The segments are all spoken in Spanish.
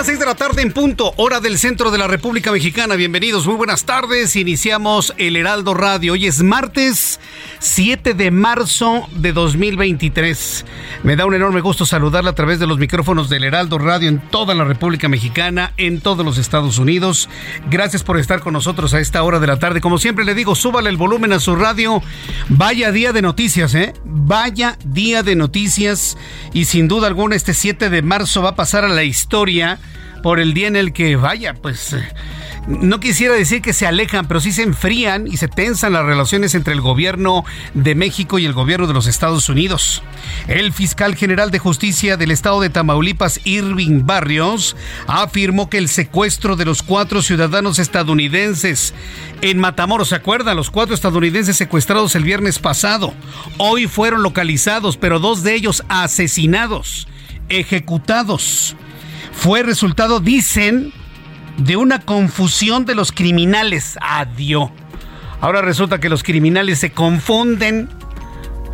Las 6 de la tarde en punto, hora del centro de la República Mexicana. Bienvenidos, muy buenas tardes. Iniciamos el Heraldo Radio. Hoy es martes 7 de marzo de 2023. Me da un enorme gusto saludarla a través de los micrófonos del Heraldo Radio en toda la República Mexicana, en todos los Estados Unidos. Gracias por estar con nosotros a esta hora de la tarde. Como siempre le digo, súbale el volumen a su radio. Vaya día de noticias, ¿eh? Vaya día de noticias. Y sin duda alguna, este 7 de marzo va a pasar a la historia por el día en el que, vaya, pues eh, no quisiera decir que se alejan, pero sí se enfrían y se tensan las relaciones entre el gobierno de México y el gobierno de los Estados Unidos. El fiscal general de justicia del estado de Tamaulipas, Irving Barrios, afirmó que el secuestro de los cuatro ciudadanos estadounidenses en Matamoros, ¿se acuerdan? Los cuatro estadounidenses secuestrados el viernes pasado, hoy fueron localizados, pero dos de ellos asesinados, ejecutados fue resultado, dicen, de una confusión de los criminales. Adiós. Ahora resulta que los criminales se confunden.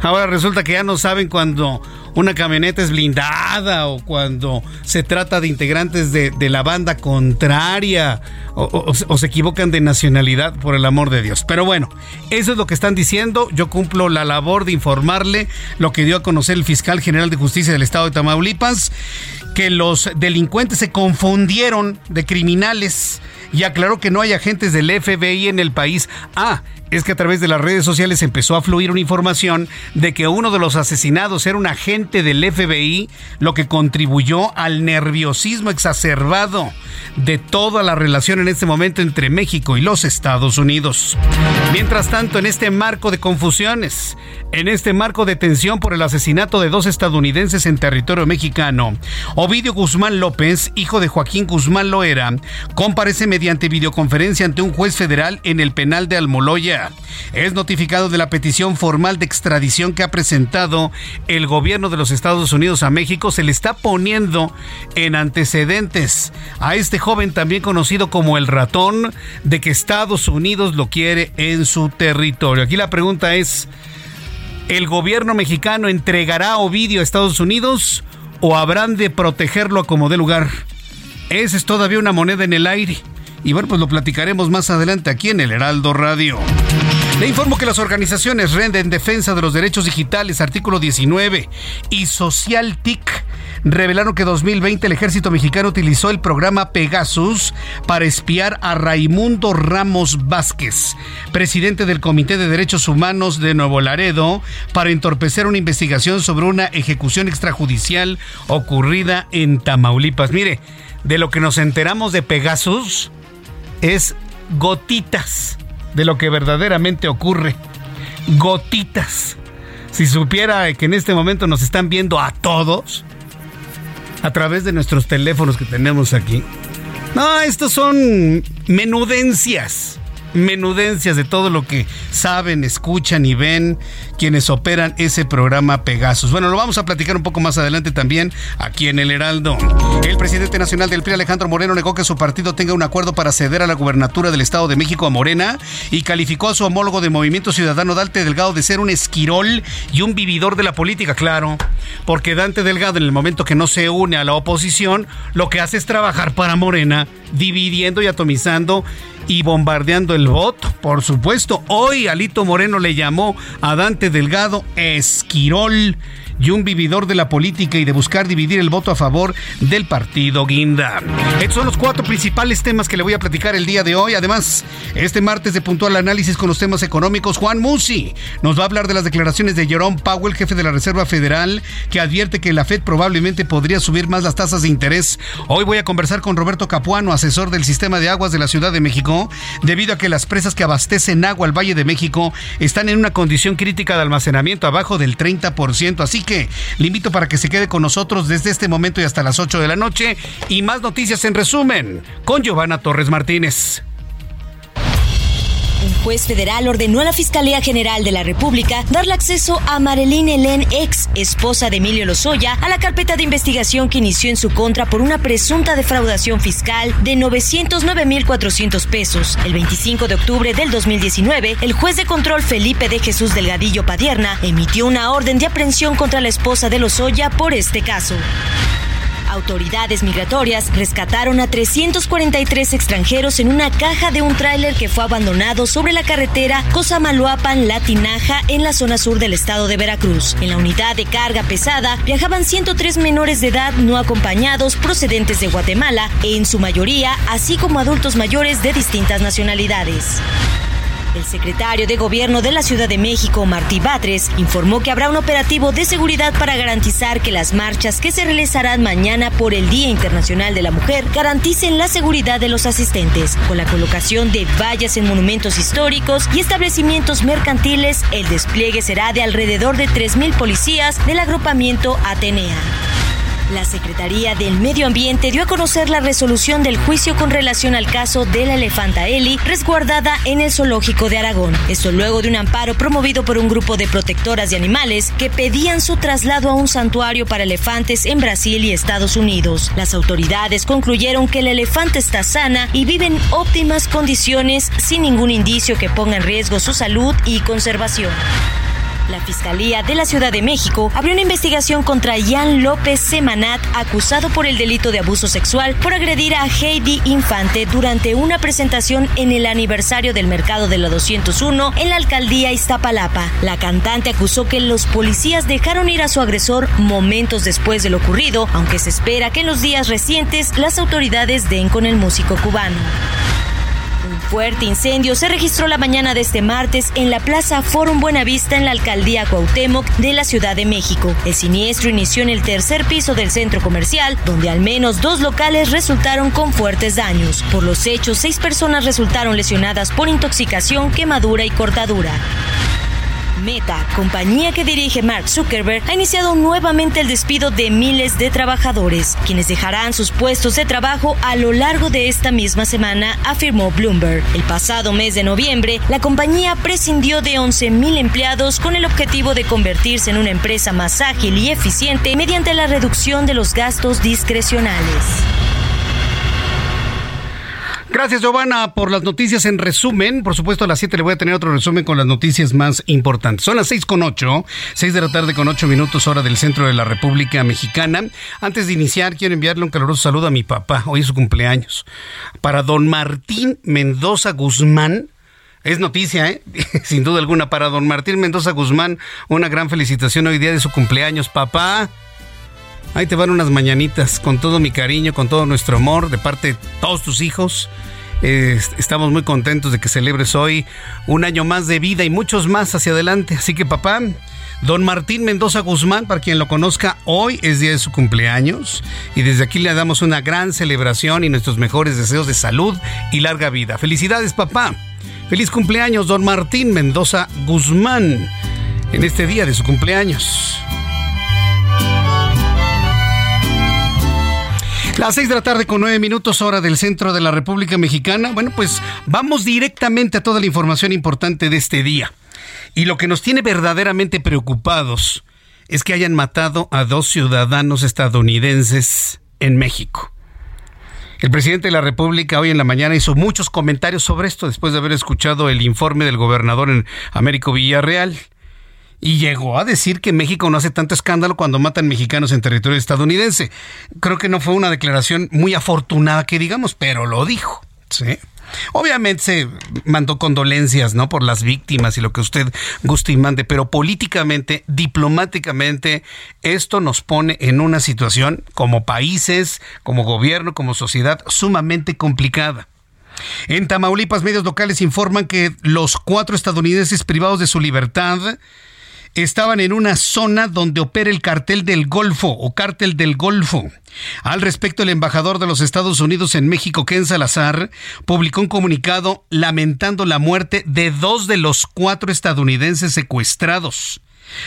Ahora resulta que ya no saben cuando una camioneta es blindada o cuando se trata de integrantes de, la banda contraria o, se equivocan de nacionalidad, por el amor de Dios. Pero bueno, eso es lo que están diciendo. Yo cumplo la labor de informarle lo que dio a conocer el fiscal general de justicia del estado de Tamaulipas, que los delincuentes se confundieron de criminales y aclaró que no hay agentes del FBI en el país. Ah, es que a través de las redes sociales empezó a fluir una información de que uno de los asesinados era un agente del FBI, lo que contribuyó al nerviosismo exacerbado de toda la relación en este momento entre México y los Estados Unidos. Mientras tanto, en este marco de confusiones, en este marco de tensión por el asesinato de dos estadounidenses en territorio mexicano, Ovidio Guzmán López, hijo de Joaquín Guzmán Loera, comparece mediante videoconferencia ante un juez federal en el penal de Almoloya es notificado de la petición formal de extradición que ha presentado el gobierno de los Estados Unidos a México. Se le está poniendo en antecedentes a este joven también conocido como el ratón de que Estados Unidos lo quiere en su territorio. Aquí la pregunta es, ¿el gobierno mexicano entregará a Ovidio a Estados Unidos o habrán de protegerlo como dé lugar? Esa es todavía una moneda en el aire. Y bueno, pues lo platicaremos más adelante aquí en el Heraldo Radio. Le informo que las organizaciones Red en Defensa de los Derechos Digitales, artículo 19, y Social TIC revelaron que 2020 el ejército mexicano utilizó el programa Pegasus para espiar a Raimundo Ramos Vázquez, presidente del Comité de Derechos Humanos de Nuevo Laredo, para entorpecer una investigación sobre una ejecución extrajudicial ocurrida en Tamaulipas. Mire, de lo que nos enteramos de Pegasus, es gotitas de lo que verdaderamente ocurre. Gotitas. Si supiera que en este momento nos están viendo a todos a través de nuestros teléfonos que tenemos aquí. No, estos son menudencias menudencias de todo lo que saben, escuchan y ven quienes operan ese programa Pegasus. Bueno, lo vamos a platicar un poco más adelante también aquí en el Heraldo. El presidente nacional del PRI, Alejandro Moreno, negó que su partido tenga un acuerdo para ceder a la gubernatura del Estado de México a Morena y calificó a su homólogo de Movimiento Ciudadano Dante Delgado de ser un esquirol y un vividor de la política, claro, porque Dante Delgado en el momento que no se une a la oposición, lo que hace es trabajar para Morena, dividiendo y atomizando y bombardeando el voto. Por supuesto, hoy Alito Moreno le llamó a Dante Delgado Esquirol y un vividor de la política y de buscar dividir el voto a favor del partido Guinda. Estos son los cuatro principales temas que le voy a platicar el día de hoy. Además, este martes de puntual análisis con los temas económicos, Juan Musi nos va a hablar de las declaraciones de Jerome Powell, jefe de la Reserva Federal, que advierte que la Fed probablemente podría subir más las tasas de interés. Hoy voy a conversar con Roberto Capuano, asesor del sistema de aguas de la Ciudad de México, debido a que las presas que abastecen agua al Valle de México están en una condición crítica de almacenamiento abajo del 30%. Así que le invito para que se quede con nosotros desde este momento y hasta las 8 de la noche. Y más noticias en resumen con Giovanna Torres Martínez. Un juez federal ordenó a la Fiscalía General de la República darle acceso a Marilyn Helen, ex esposa de Emilio Lozoya, a la carpeta de investigación que inició en su contra por una presunta defraudación fiscal de 909.400 pesos. El 25 de octubre del 2019, el juez de control Felipe de Jesús Delgadillo Padierna emitió una orden de aprehensión contra la esposa de Lozoya por este caso. Autoridades migratorias rescataron a 343 extranjeros en una caja de un tráiler que fue abandonado sobre la carretera Cosamaloapan-Latinaja en la zona sur del estado de Veracruz. En la unidad de carga pesada viajaban 103 menores de edad no acompañados procedentes de Guatemala, en su mayoría, así como adultos mayores de distintas nacionalidades. El secretario de Gobierno de la Ciudad de México, Martí Batres, informó que habrá un operativo de seguridad para garantizar que las marchas que se realizarán mañana por el Día Internacional de la Mujer garanticen la seguridad de los asistentes. Con la colocación de vallas en monumentos históricos y establecimientos mercantiles, el despliegue será de alrededor de 3.000 policías del agrupamiento Atenea. La Secretaría del Medio Ambiente dio a conocer la resolución del juicio con relación al caso de la elefanta Eli, resguardada en el zoológico de Aragón. Esto luego de un amparo promovido por un grupo de protectoras de animales que pedían su traslado a un santuario para elefantes en Brasil y Estados Unidos. Las autoridades concluyeron que el elefante está sana y vive en óptimas condiciones sin ningún indicio que ponga en riesgo su salud y conservación. La Fiscalía de la Ciudad de México abrió una investigación contra Jan López Semanat, acusado por el delito de abuso sexual por agredir a Heidi Infante durante una presentación en el aniversario del mercado de la 201 en la alcaldía Iztapalapa. La cantante acusó que los policías dejaron ir a su agresor momentos después de lo ocurrido, aunque se espera que en los días recientes las autoridades den con el músico cubano. Fuerte incendio se registró la mañana de este martes en la Plaza Forum Buenavista en la alcaldía Cuauhtémoc de la Ciudad de México. El siniestro inició en el tercer piso del centro comercial, donde al menos dos locales resultaron con fuertes daños. Por los hechos, seis personas resultaron lesionadas por intoxicación, quemadura y cortadura. Meta, compañía que dirige Mark Zuckerberg, ha iniciado nuevamente el despido de miles de trabajadores, quienes dejarán sus puestos de trabajo a lo largo de esta misma semana, afirmó Bloomberg. El pasado mes de noviembre, la compañía prescindió de 11.000 empleados con el objetivo de convertirse en una empresa más ágil y eficiente mediante la reducción de los gastos discrecionales. Gracias, Giovanna, por las noticias en resumen. Por supuesto, a las 7 le voy a tener otro resumen con las noticias más importantes. Son las 6 con 8, 6 de la tarde con 8 minutos, hora del centro de la República Mexicana. Antes de iniciar, quiero enviarle un caluroso saludo a mi papá. Hoy es su cumpleaños. Para don Martín Mendoza Guzmán, es noticia, ¿eh? sin duda alguna. Para don Martín Mendoza Guzmán, una gran felicitación hoy día de su cumpleaños, papá. Ahí te van unas mañanitas con todo mi cariño, con todo nuestro amor de parte de todos tus hijos. Eh, estamos muy contentos de que celebres hoy un año más de vida y muchos más hacia adelante. Así que papá, don Martín Mendoza Guzmán, para quien lo conozca, hoy es día de su cumpleaños y desde aquí le damos una gran celebración y nuestros mejores deseos de salud y larga vida. Felicidades papá. Feliz cumpleaños, don Martín Mendoza Guzmán, en este día de su cumpleaños. Las seis de la tarde con nueve minutos hora del centro de la República Mexicana. Bueno, pues vamos directamente a toda la información importante de este día. Y lo que nos tiene verdaderamente preocupados es que hayan matado a dos ciudadanos estadounidenses en México. El presidente de la República hoy en la mañana hizo muchos comentarios sobre esto después de haber escuchado el informe del gobernador en Américo Villarreal y llegó a decir que México no hace tanto escándalo cuando matan mexicanos en territorio estadounidense. Creo que no fue una declaración muy afortunada que digamos, pero lo dijo. Obviamente se mandó condolencias, ¿no? Por las víctimas y lo que usted guste y mande, pero políticamente, diplomáticamente, esto nos pone en una situación como países, como gobierno, como sociedad sumamente complicada. En Tamaulipas, medios locales informan que los cuatro estadounidenses privados de su libertad estaban en una zona donde opera el cartel del Golfo o cártel del Golfo. Al respecto, el embajador de los Estados Unidos en México, Ken Salazar, publicó un comunicado lamentando la muerte de dos de los cuatro estadounidenses secuestrados.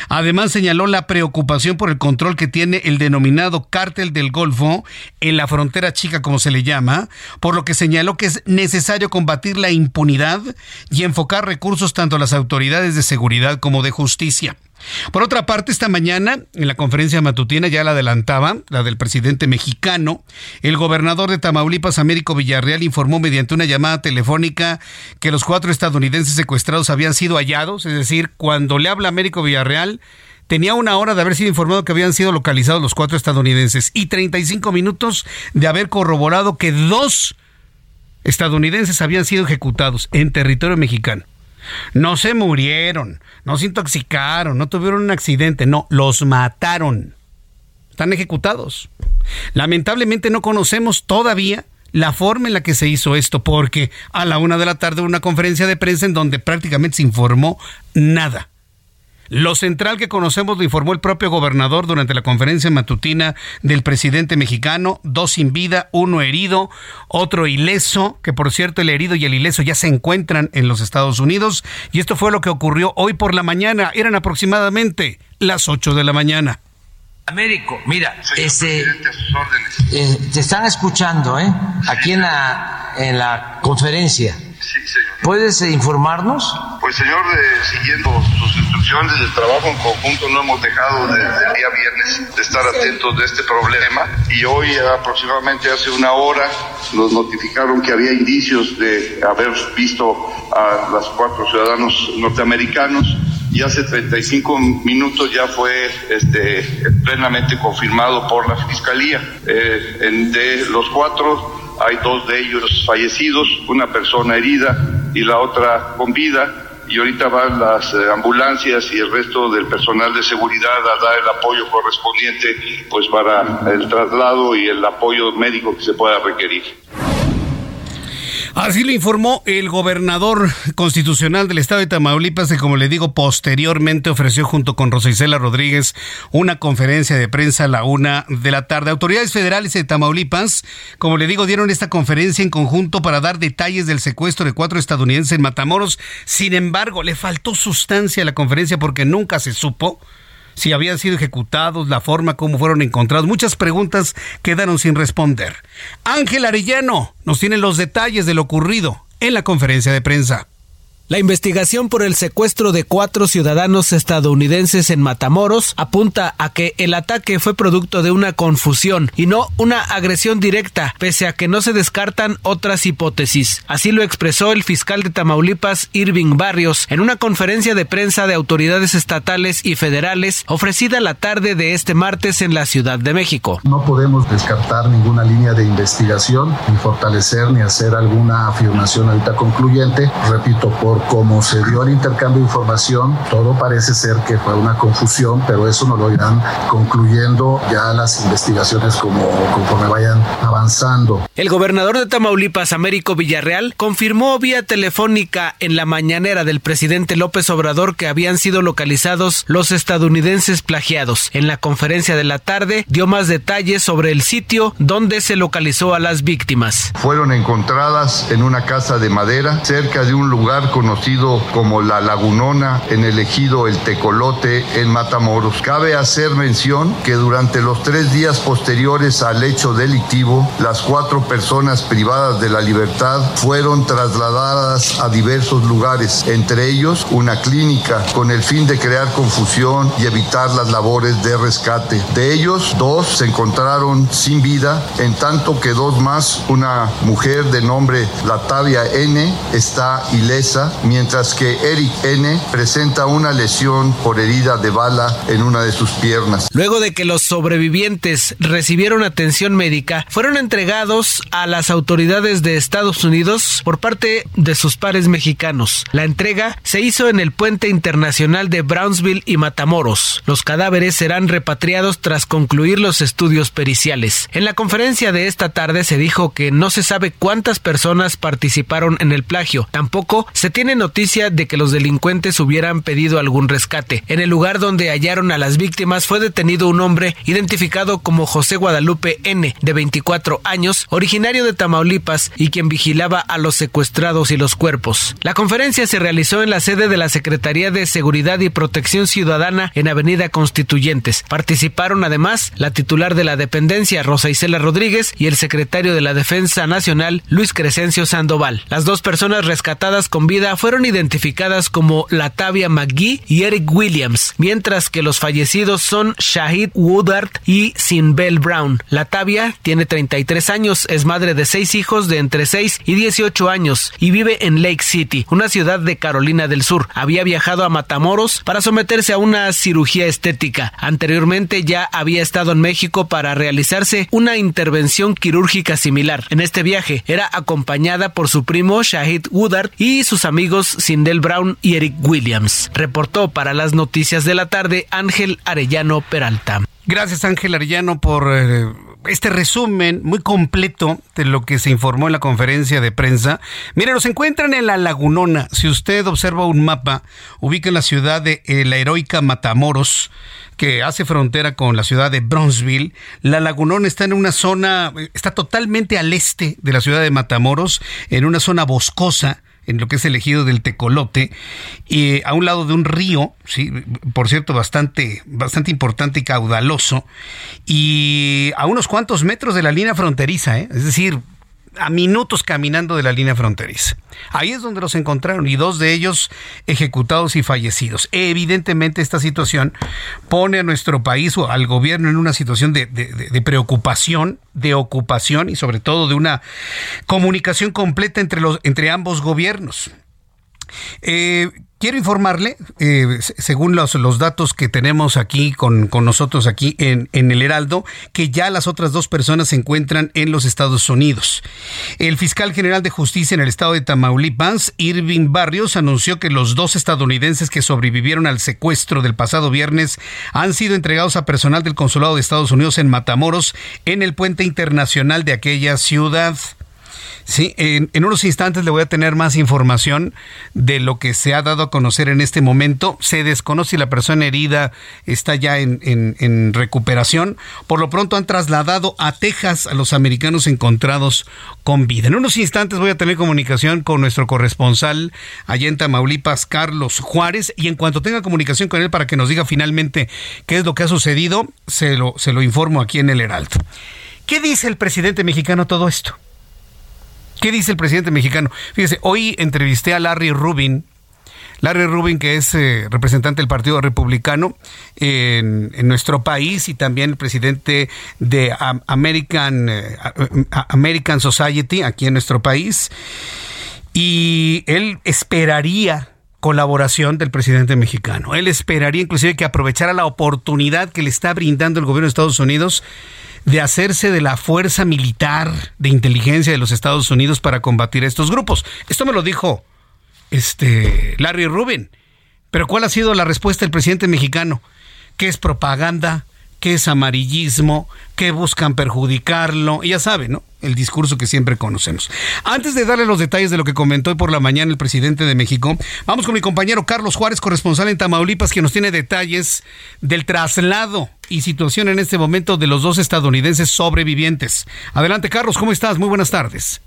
Además señaló la preocupación por el control que tiene el denominado cártel del Golfo en la frontera chica como se le llama, por lo que señaló que es necesario combatir la impunidad y enfocar recursos tanto a las autoridades de seguridad como de justicia. Por otra parte, esta mañana, en la conferencia matutina, ya la adelantaba, la del presidente mexicano, el gobernador de Tamaulipas, Américo Villarreal, informó mediante una llamada telefónica que los cuatro estadounidenses secuestrados habían sido hallados, es decir, cuando le habla Américo Villarreal, tenía una hora de haber sido informado que habían sido localizados los cuatro estadounidenses y 35 minutos de haber corroborado que dos estadounidenses habían sido ejecutados en territorio mexicano. No se murieron, no se intoxicaron, no tuvieron un accidente, no, los mataron. Están ejecutados. Lamentablemente no conocemos todavía la forma en la que se hizo esto, porque a la una de la tarde hubo una conferencia de prensa en donde prácticamente se informó nada. Lo central que conocemos lo informó el propio gobernador durante la conferencia matutina del presidente mexicano, dos sin vida, uno herido, otro ileso, que por cierto el herido y el ileso ya se encuentran en los Estados Unidos, y esto fue lo que ocurrió hoy por la mañana, eran aproximadamente las 8 de la mañana. Américo, mira, ese, eh, te están escuchando, ¿eh? Aquí en la, en la conferencia. Sí, señor. ¿Puedes eh, informarnos? Pues, señor, eh, siguiendo sus instrucciones del trabajo en conjunto, no hemos dejado desde el día viernes de estar atentos de este problema y hoy aproximadamente hace una hora nos notificaron que había indicios de haber visto a los cuatro ciudadanos norteamericanos y hace 35 minutos ya fue este, plenamente confirmado por la Fiscalía. Eh, en- de los cuatro hay dos de ellos fallecidos, una persona herida y la otra con vida. Y ahorita van las eh, ambulancias y el resto del personal de seguridad a dar el apoyo correspondiente pues para el traslado y el apoyo médico que se pueda requerir. Así lo informó el gobernador constitucional del estado de Tamaulipas, que como le digo, posteriormente ofreció junto con Rosa Isela Rodríguez una conferencia de prensa a la una de la tarde. Autoridades federales de Tamaulipas, como le digo, dieron esta conferencia en conjunto para dar detalles del secuestro de cuatro estadounidenses en Matamoros. Sin embargo, le faltó sustancia a la conferencia porque nunca se supo si habían sido ejecutados, la forma como fueron encontrados. Muchas preguntas quedaron sin responder. Ángel Arellano nos tiene los detalles de lo ocurrido en la conferencia de prensa. La investigación por el secuestro de cuatro ciudadanos estadounidenses en Matamoros apunta a que el ataque fue producto de una confusión y no una agresión directa, pese a que no se descartan otras hipótesis. Así lo expresó el fiscal de Tamaulipas, Irving Barrios, en una conferencia de prensa de autoridades estatales y federales ofrecida la tarde de este martes en la Ciudad de México. No podemos descartar ninguna línea de investigación, ni fortalecer, ni hacer alguna afirmación ahorita concluyente. Repito, por cómo se dio el intercambio de información, todo parece ser que fue una confusión, pero eso nos lo irán concluyendo ya las investigaciones como conforme vayan avanzando. El gobernador de Tamaulipas, Américo Villarreal, confirmó vía telefónica en la mañanera del presidente López Obrador que habían sido localizados los estadounidenses plagiados. En la conferencia de la tarde dio más detalles sobre el sitio donde se localizó a las víctimas. Fueron encontradas en una casa de madera cerca de un lugar conocido como La Lagunona en el ejido El Tecolote en Matamoros. Cabe hacer mención que durante los tres días posteriores al hecho delictivo, las cuatro personas privadas de la libertad fueron trasladadas a diversos lugares, entre ellos una clínica, con el fin de crear confusión y evitar las labores de rescate. De ellos, dos se encontraron sin vida, en tanto que dos más, una mujer de nombre Latavia N, está ilesa mientras que Eric N. presenta una lesión por herida de bala en una de sus piernas. Luego de que los sobrevivientes recibieron atención médica, fueron entregados a las autoridades de Estados Unidos por parte de sus pares mexicanos. La entrega se hizo en el puente internacional de Brownsville y Matamoros. Los cadáveres serán repatriados tras concluir los estudios periciales. En la conferencia de esta tarde se dijo que no se sabe cuántas personas participaron en el plagio. Tampoco se tiene noticia de que los delincuentes hubieran pedido algún rescate. En el lugar donde hallaron a las víctimas fue detenido un hombre identificado como José Guadalupe N, de 24 años, originario de Tamaulipas y quien vigilaba a los secuestrados y los cuerpos. La conferencia se realizó en la sede de la Secretaría de Seguridad y Protección Ciudadana en Avenida Constituyentes. Participaron además la titular de la dependencia, Rosa Isela Rodríguez, y el secretario de la Defensa Nacional, Luis Crescencio Sandoval. Las dos personas rescatadas con vida fueron identificadas como Latavia McGee y Eric Williams, mientras que los fallecidos son Shahid Woodard y Sinbel Brown. Latavia tiene 33 años, es madre de seis hijos de entre 6 y 18 años y vive en Lake City, una ciudad de Carolina del Sur. Había viajado a Matamoros para someterse a una cirugía estética. Anteriormente ya había estado en México para realizarse una intervención quirúrgica similar. En este viaje era acompañada por su primo Shahid Woodard y sus amigos Sindel Brown y Eric Williams. Reportó para las noticias de la tarde Ángel Arellano Peralta. Gracias Ángel Arellano por eh, este resumen muy completo de lo que se informó en la conferencia de prensa. Mire, nos encuentran en la Lagunona. Si usted observa un mapa, ubica en la ciudad de eh, la heroica Matamoros, que hace frontera con la ciudad de Bronzeville. La Lagunona está en una zona, está totalmente al este de la ciudad de Matamoros, en una zona boscosa en lo que es el ejido del Tecolote, y a un lado de un río, sí, por cierto, bastante, bastante importante y caudaloso, y a unos cuantos metros de la línea fronteriza, ¿eh? es decir, a minutos caminando de la línea fronteriza. Ahí es donde los encontraron y dos de ellos ejecutados y fallecidos. Evidentemente esta situación pone a nuestro país o al gobierno en una situación de, preocupación, de ocupación y sobre todo de una comunicación completa entre, los, entre ambos gobiernos. Eh, Quiero informarle, eh, según los, los, datos que tenemos aquí con, con nosotros aquí en, en, el Heraldo, que ya las otras dos personas se encuentran en los Estados Unidos. El fiscal general de justicia en el estado de Tamaulipas, Irving Barrios, anunció que los dos estadounidenses que sobrevivieron al secuestro del pasado viernes han sido entregados a personal del consulado de Estados Unidos en Matamoros, en el puente internacional de aquella ciudad. Sí, en, unos instantes le voy a tener más información de lo que se ha dado a conocer en este momento. Se desconoce si la persona herida está ya en, recuperación. Por lo pronto han trasladado a Texas a los americanos encontrados con vida. En unos instantes voy a tener comunicación con nuestro corresponsal allá en Tamaulipas, Carlos Juárez, y en cuanto tenga comunicación con él para que nos diga finalmente qué es lo que ha sucedido, se lo, se lo informo aquí en el Heraldo. ¿Qué dice el presidente mexicano todo esto? ¿Qué dice el presidente mexicano? Fíjese, hoy entrevisté a Larry Rubin, Larry Rubin, que es eh, representante del Partido Republicano en, nuestro país y también el presidente de American, eh, American Society aquí en nuestro país. Y él esperaría colaboración del presidente mexicano. Él esperaría inclusive que aprovechara la oportunidad que le está brindando el gobierno de Estados Unidos de hacerse de la fuerza militar de inteligencia de los Estados Unidos para combatir a estos grupos. Esto me lo dijo este Larry Rubin. Pero ¿cuál ha sido la respuesta del presidente mexicano? ¿Qué es propaganda? ¿Qué es amarillismo? ¿Qué buscan perjudicarlo? Ya sabe, ¿no? El discurso que siempre conocemos. Antes de darle los detalles de lo que comentó hoy por la mañana el presidente de México, vamos con mi compañero Carlos Juárez, corresponsal en Tamaulipas, que nos tiene detalles del traslado y situación en este momento de los dos estadounidenses sobrevivientes. Adelante, Carlos, ¿cómo estás? Muy buenas tardes.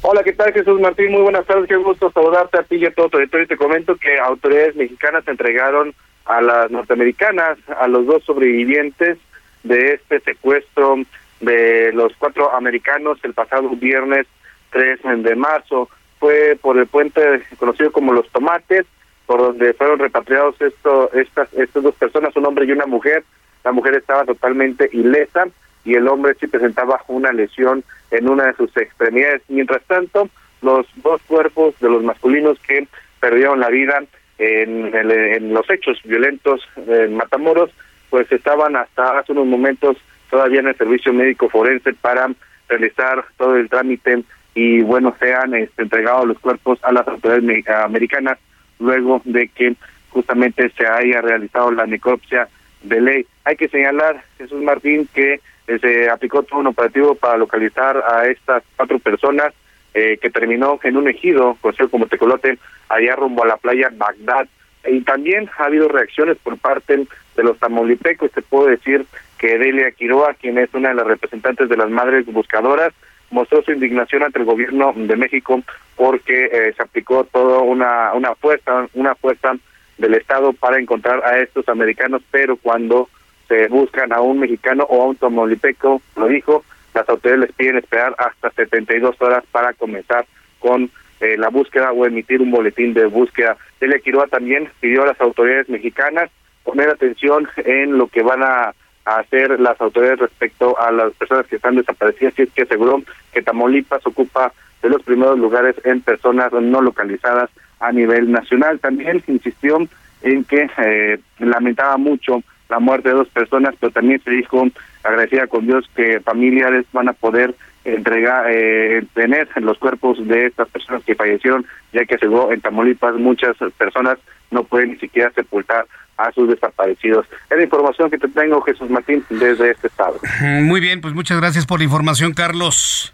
Hola, ¿qué tal Jesús Martín? Muy buenas tardes, qué gusto saludarte a ti y a todo tu Te comento que autoridades mexicanas entregaron a las norteamericanas, a los dos sobrevivientes de este secuestro de los cuatro americanos el pasado viernes 3 de marzo. Fue por el puente conocido como Los Tomates, por donde fueron repatriados esto, estas, estas dos personas, un hombre y una mujer. La mujer estaba totalmente ilesa y el hombre sí presentaba una lesión en una de sus extremidades. Mientras tanto, los dos cuerpos de los masculinos que perdieron la vida en, en los hechos violentos en Matamoros, pues estaban hasta hace unos momentos todavía en el servicio médico forense para realizar todo el trámite y bueno, se han este, entregado los cuerpos a las autoridades americanas luego de que justamente se haya realizado la necropsia de ley. Hay que señalar, Jesús Martín, que eh, se aplicó todo un operativo para localizar a estas cuatro personas eh, que terminó en un ejido, conocido como Tecolote, allá rumbo a la playa Bagdad. Y también ha habido reacciones por parte de los tamaulipecos. Se puede decir que Delia Quiroa, quien es una de las representantes de las madres buscadoras, mostró su indignación ante el gobierno de México porque eh, se aplicó toda una, una fuerza, una fuerza del Estado para encontrar a estos americanos, pero cuando se buscan a un mexicano o a un tamaulipeco, lo dijo, las autoridades les piden esperar hasta 72 horas para comenzar con eh, la búsqueda o emitir un boletín de búsqueda. Delia Quiroa también pidió a las autoridades mexicanas poner atención en lo que van a, hacer las autoridades respecto a las personas que están desaparecidas y es que aseguró que Tamaulipas ocupa de los primeros lugares en personas no localizadas a nivel nacional. También insistió en que eh, lamentaba mucho la muerte de dos personas, pero también se dijo agradecida con Dios que familiares van a poder entregar, eh, tener los cuerpos de estas personas que fallecieron, ya que según en Tamaulipas muchas personas no pueden ni siquiera sepultar a sus desaparecidos. Es la información que te tengo, Jesús Martín, desde este estado. Muy bien, pues muchas gracias por la información, Carlos.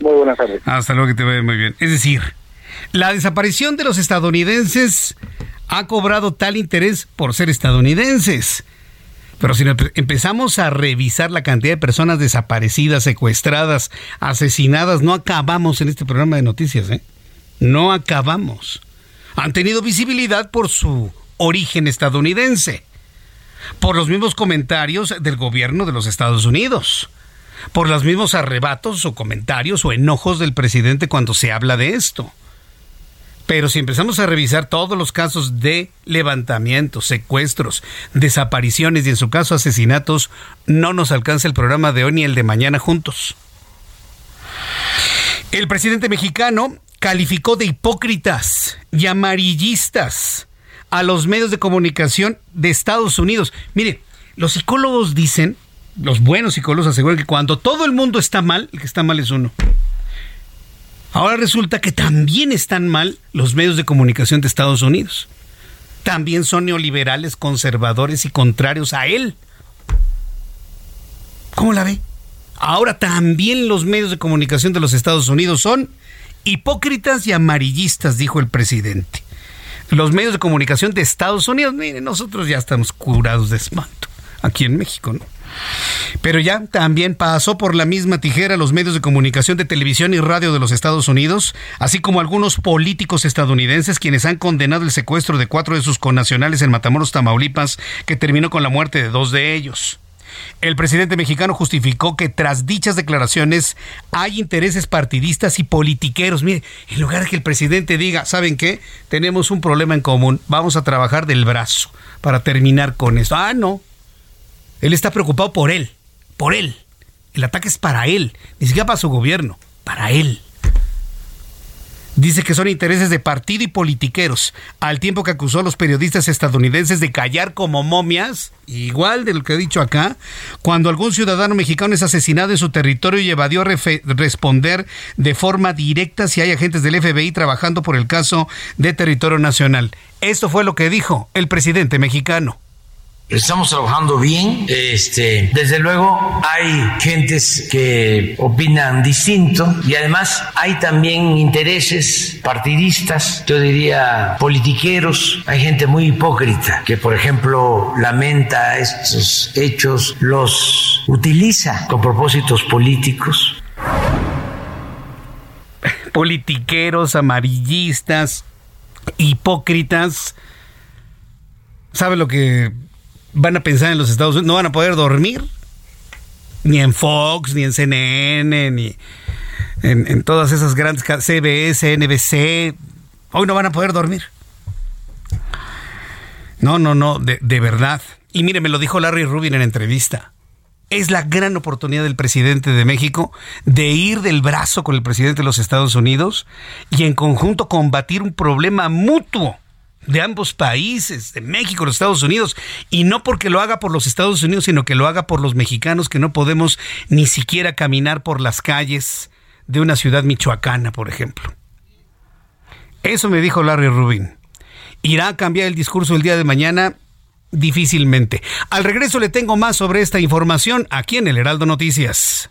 Muy buenas tardes. Hasta luego, que te vaya muy bien. Es decir, la desaparición de los estadounidenses ha cobrado tal interés por ser estadounidenses. Pero si empezamos a revisar la cantidad de personas desaparecidas, secuestradas, asesinadas, no acabamos en este programa de noticias, ¿eh? No acabamos. Han tenido visibilidad por su origen estadounidense, por los mismos comentarios del gobierno de los Estados Unidos, por los mismos arrebatos o comentarios o enojos del presidente cuando se habla de esto. Pero si empezamos a revisar todos los casos de levantamientos, secuestros, desapariciones y en su caso asesinatos, no nos alcanza el programa de hoy ni el de mañana juntos. El presidente mexicano calificó de hipócritas y amarillistas a los medios de comunicación de Estados Unidos. Mire, los psicólogos dicen, los buenos psicólogos aseguran que cuando todo el mundo está mal, el que está mal es uno. Ahora resulta que también están mal los medios de comunicación de Estados Unidos. También son neoliberales, conservadores y contrarios a él. ¿Cómo la ve? Ahora también los medios de comunicación de los Estados Unidos son hipócritas y amarillistas, dijo el presidente. Los medios de comunicación de Estados Unidos, miren, nosotros ya estamos curados de espanto aquí en México, ¿no? Pero ya también pasó por la misma tijera los medios de comunicación de televisión y radio de los Estados Unidos, así como algunos políticos estadounidenses quienes han condenado el secuestro de cuatro de sus connacionales en Matamoros, Tamaulipas, que terminó con la muerte de dos de ellos. El presidente mexicano justificó que tras dichas declaraciones hay intereses partidistas y politiqueros. Mire, en lugar de que el presidente diga, ¿saben qué? Tenemos un problema en común, vamos a trabajar del brazo para terminar con esto. Ah, no, él está preocupado por él, por él. El ataque es para él, ni siquiera para su gobierno, para él. Dice que son intereses de partido y politiqueros, al tiempo que acusó a los periodistas estadounidenses de callar como momias, igual de lo que he dicho acá, cuando algún ciudadano mexicano es asesinado en su territorio y evadió responder de forma directa si hay agentes del FBI trabajando por el caso de territorio nacional. Esto fue lo que dijo el presidente mexicano. Estamos trabajando bien. Este, desde luego hay gentes que opinan distinto y además hay también intereses partidistas, yo diría politiqueros. Hay gente muy hipócrita que, por ejemplo, lamenta estos hechos, los utiliza con propósitos políticos. Politiqueros, amarillistas, hipócritas. ¿Sabe lo que van a pensar en los Estados Unidos, no van a poder dormir, ni en Fox, ni en CNN, ni en, todas esas grandes CBS, NBC, hoy no van a poder dormir. No, no, no, de, de verdad. Y mire, me lo dijo Larry Rubin en entrevista. es la gran oportunidad del presidente de México de ir del brazo con el presidente de los Estados Unidos y en conjunto combatir un problema mutuo de ambos países, de México los Estados Unidos, y no porque lo haga por los Estados Unidos, sino que lo haga por los mexicanos que no podemos ni siquiera caminar por las calles de una ciudad michoacana, por ejemplo. Eso me dijo Larry Rubin. ¿Irá a cambiar el discurso el día de mañana? Difícilmente. Al regreso le tengo más sobre esta información aquí en el Heraldo Noticias.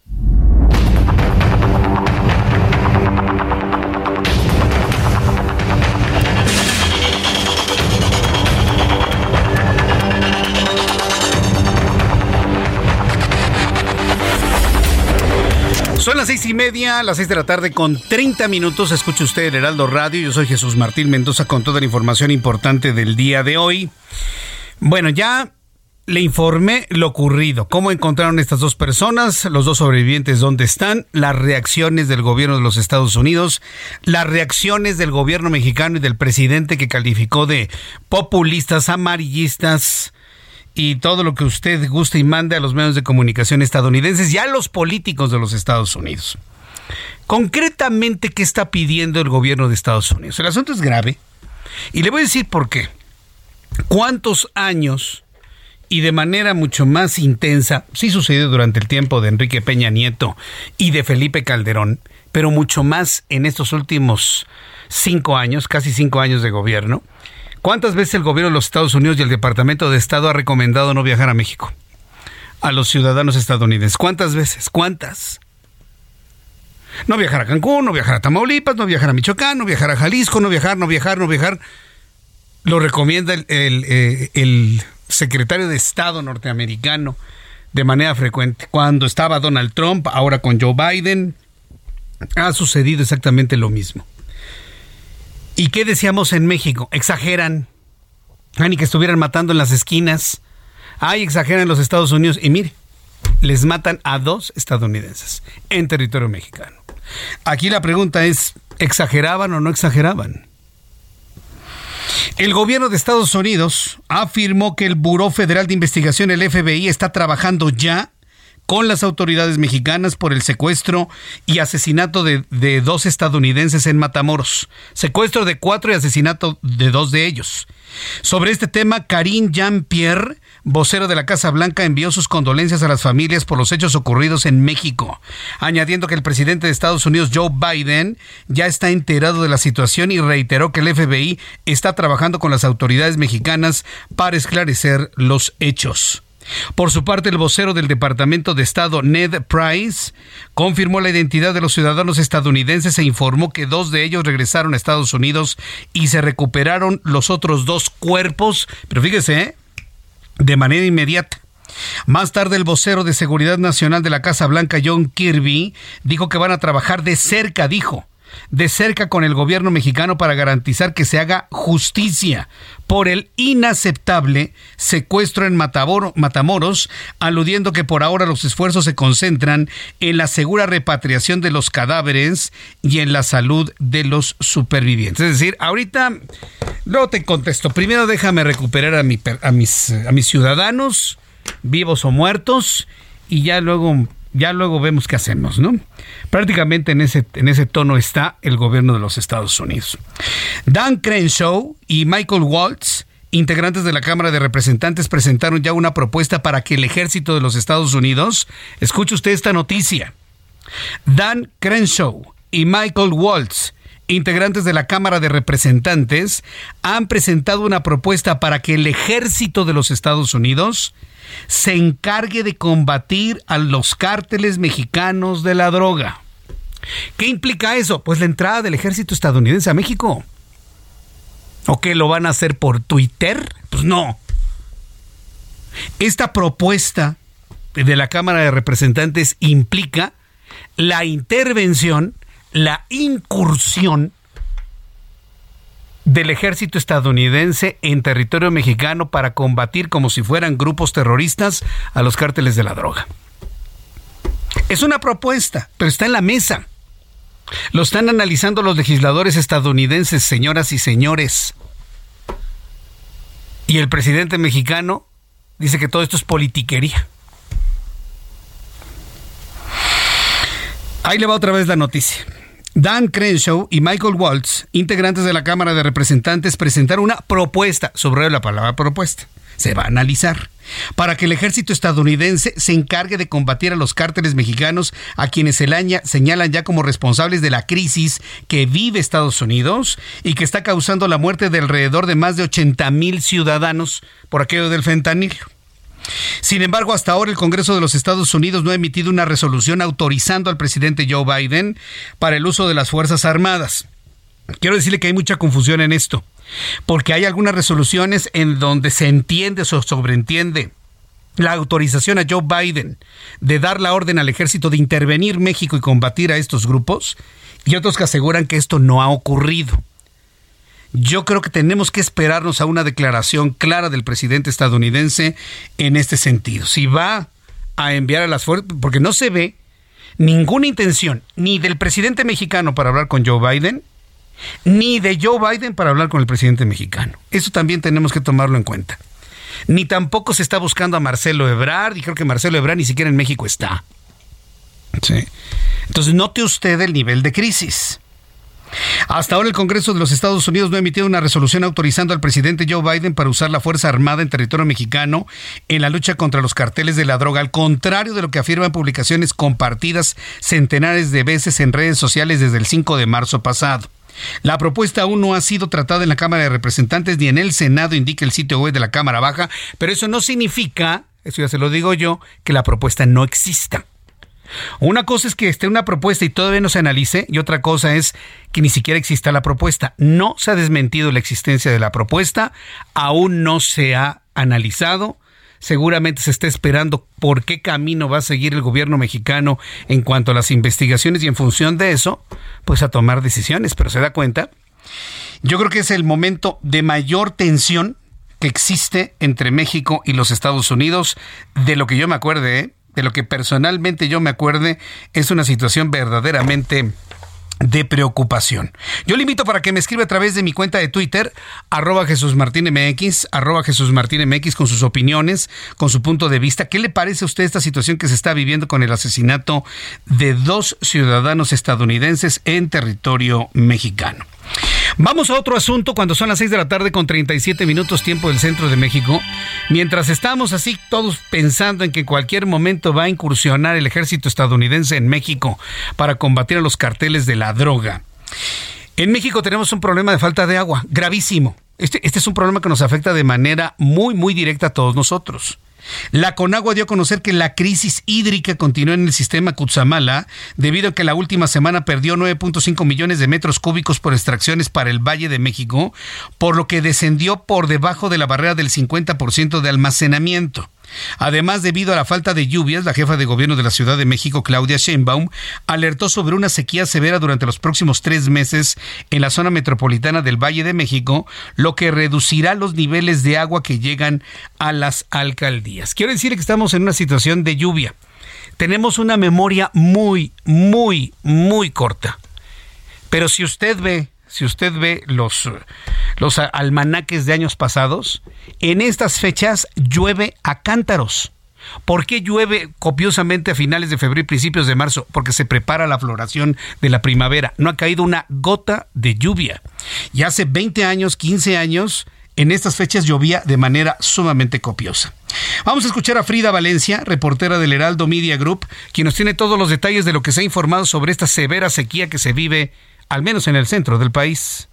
Son las seis y media, las seis de la tarde con 30 minutos. Escucha usted el Heraldo Radio. Yo soy Jesús Martín Mendoza con toda la información importante del día de hoy. Bueno, ya le informé lo ocurrido, cómo encontraron estas dos personas, los dos sobrevivientes, dónde están, las reacciones del gobierno de los Estados Unidos, las reacciones del gobierno mexicano y del presidente que calificó de populistas, amarillistas, y todo lo que usted guste y mande a los medios de comunicación estadounidenses y a los políticos de los Estados Unidos. Concretamente, ¿qué está pidiendo el gobierno de Estados Unidos? El asunto es grave y le voy a decir por qué. ¿Cuántos años y de manera mucho más intensa, sí sucedió durante el tiempo de Enrique Peña Nieto y de Felipe Calderón, pero mucho más en estos últimos cinco años, casi cinco años de gobierno, ¿Cuántas veces el gobierno de los Estados Unidos y el Departamento de Estado ha recomendado no viajar a México? A los ciudadanos estadounidenses. ¿Cuántas veces? ¿Cuántas? No viajar a Cancún, no viajar a Tamaulipas, no viajar a Michoacán, no viajar a Jalisco, no viajar, no viajar, no viajar. Lo recomienda el, el, el secretario de Estado norteamericano de manera frecuente. Cuando estaba Donald Trump, ahora con Joe Biden, ha sucedido exactamente lo mismo. ¿Y qué decíamos en México? Exageran. Ay, ni que estuvieran matando en las esquinas. Ay, exageran los Estados Unidos. Y mire, les matan a dos estadounidenses en territorio mexicano. Aquí la pregunta es, ¿exageraban o no exageraban? El gobierno de Estados Unidos afirmó que el Buró Federal de Investigación, el FBI, está trabajando ya con las autoridades mexicanas por el secuestro y asesinato de, dos estadounidenses en Matamoros. Secuestro de cuatro y asesinato de dos de ellos. Sobre este tema, Karine Jean-Pierre, vocero de la Casa Blanca, envió sus condolencias a las familias por los hechos ocurridos en México, añadiendo que el presidente de Estados Unidos, Joe Biden, ya está enterado de la situación y reiteró que el FBI está trabajando con las autoridades mexicanas para esclarecer los hechos. Por su parte, el vocero del Departamento de Estado, Ned Price, confirmó la identidad de los ciudadanos estadounidenses e informó que dos de ellos regresaron a Estados Unidos y se recuperaron los otros dos cuerpos, pero fíjese, ¿eh? de manera inmediata. Más tarde, el vocero de Seguridad Nacional de la Casa Blanca, John Kirby, dijo que van a trabajar de cerca, dijo, de cerca con el gobierno mexicano para garantizar que se haga justicia por el inaceptable secuestro en Matamoros, aludiendo que por ahora los esfuerzos se concentran en la segura repatriación de los cadáveres y en la salud de los supervivientes. Es decir, ahorita no te contesto. Primero déjame recuperar a, mis, a mis ciudadanos, vivos o muertos, y ya luego ya luego vemos qué hacemos, ¿no? Prácticamente en ese, en ese tono está el gobierno de los Estados Unidos. Dan Crenshaw y Michael Waltz, integrantes de la Cámara de Representantes presentaron ya una propuesta para que el ejército de los Estados Unidos, escuche usted esta noticia, Dan Crenshaw y Michael Waltz, integrantes de la Cámara de Representantes, han presentado una propuesta para que el ejército de los Estados Unidos se encargue de combatir a los cárteles mexicanos de la droga. ¿Qué implica eso? Pues la entrada del ejército estadounidense a México. ¿O qué lo van a hacer por Twitter? Pues no. Esta propuesta de la Cámara de Representantes implica la intervención, la incursión del ejército estadounidense en territorio mexicano para combatir como si fueran grupos terroristas a los cárteles de la droga. Es una propuesta, pero está en la mesa. Lo están analizando los legisladores estadounidenses, señoras y señores. Y el presidente mexicano dice que todo esto es politiquería. Ahí le va otra vez la noticia. Dan Crenshaw y Michael Waltz, integrantes de la Cámara de Representantes, presentaron una propuesta, sobre la palabra propuesta, se va a analizar, para que el ejército estadounidense se encargue de combatir a los cárteles mexicanos, a quienes el aña señalan ya como responsables de la crisis que vive Estados Unidos y que está causando la muerte de alrededor de más de 80 mil ciudadanos por aquello del fentanilo. Sin embargo, hasta ahora el Congreso de los Estados Unidos no ha emitido una resolución autorizando al presidente Joe Biden para el uso de las Fuerzas Armadas. Quiero decirle que hay mucha confusión en esto, porque hay algunas resoluciones en donde se entiende o sobreentiende la autorización a Joe Biden de dar la orden al ejército de intervenir México y combatir a estos grupos, y otros que aseguran que esto no ha ocurrido. Yo creo que tenemos que esperarnos a una declaración clara del presidente estadounidense en este sentido. Si va a enviar a las fuerzas, porque no se ve ninguna intención ni del presidente mexicano para hablar con Joe Biden, ni de Joe Biden para hablar con el presidente mexicano. Eso también tenemos que tomarlo en cuenta. Ni tampoco se está buscando a Marcelo Ebrard, y creo que Marcelo Ebrard ni siquiera en México está. ¿Sí? Entonces, note usted el nivel de crisis. Hasta ahora el Congreso de los Estados Unidos no ha emitido una resolución autorizando al presidente Joe Biden para usar la Fuerza Armada en territorio mexicano en la lucha contra los carteles de la droga, al contrario de lo que afirman publicaciones compartidas centenares de veces en redes sociales desde el 5 de marzo pasado. La propuesta aún no ha sido tratada en la Cámara de Representantes ni en el Senado, indica el sitio web de la Cámara Baja, pero eso no significa, eso ya se lo digo yo, que la propuesta no exista. Una cosa es que esté una propuesta y todavía no se analice y otra cosa es que ni siquiera exista la propuesta. No se ha desmentido la existencia de la propuesta, aún no se ha analizado. Seguramente se está esperando por qué camino va a seguir el gobierno mexicano en cuanto a las investigaciones y en función de eso, pues a tomar decisiones. Pero se da cuenta, yo creo que es el momento de mayor tensión que existe entre México y los Estados Unidos, de lo que yo me acuerde, ¿eh? De lo que personalmente yo me acuerde, es una situación verdaderamente de preocupación. Yo le invito para que me escriba a través de mi cuenta de Twitter, arroba Jesús Martín MX, arroba Jesús Martín MX, con sus opiniones, con su punto de vista. ¿Qué le parece a usted esta situación que se está viviendo con el asesinato de dos ciudadanos estadounidenses en territorio mexicano? Vamos a otro asunto cuando son las 6 de la tarde con 37 minutos tiempo del centro de México. Mientras estamos así todos pensando en que cualquier momento va a incursionar el ejército estadounidense en México para combatir a los carteles de la droga. En México tenemos un problema de falta de agua gravísimo. Este, este es un problema que nos afecta de manera muy, muy directa a todos nosotros. La Conagua dio a conocer que la crisis hídrica continúa en el sistema Cutzamala debido a que la última semana perdió 9.5 millones de metros cúbicos por extracciones para el Valle de México, por lo que descendió por debajo de la barrera del 50% de almacenamiento. Además, debido a la falta de lluvias, la jefa de gobierno de la Ciudad de México, Claudia Sheinbaum, alertó sobre una sequía severa durante los próximos tres meses en la zona metropolitana del Valle de México, lo que reducirá los niveles de agua que llegan a las alcaldías. Quiero decir que estamos en una situación de lluvia. Tenemos una memoria muy, muy, muy corta. Pero si usted ve si usted ve los, los almanaques de años pasados, en estas fechas llueve a cántaros. ¿Por qué llueve copiosamente a finales de febrero y principios de marzo? Porque se prepara la floración de la primavera. No ha caído una gota de lluvia. Y hace 20 años, 15 años, en estas fechas llovía de manera sumamente copiosa. Vamos a escuchar a Frida Valencia, reportera del Heraldo Media Group, quien nos tiene todos los detalles de lo que se ha informado sobre esta severa sequía que se vive, al menos en el centro del país.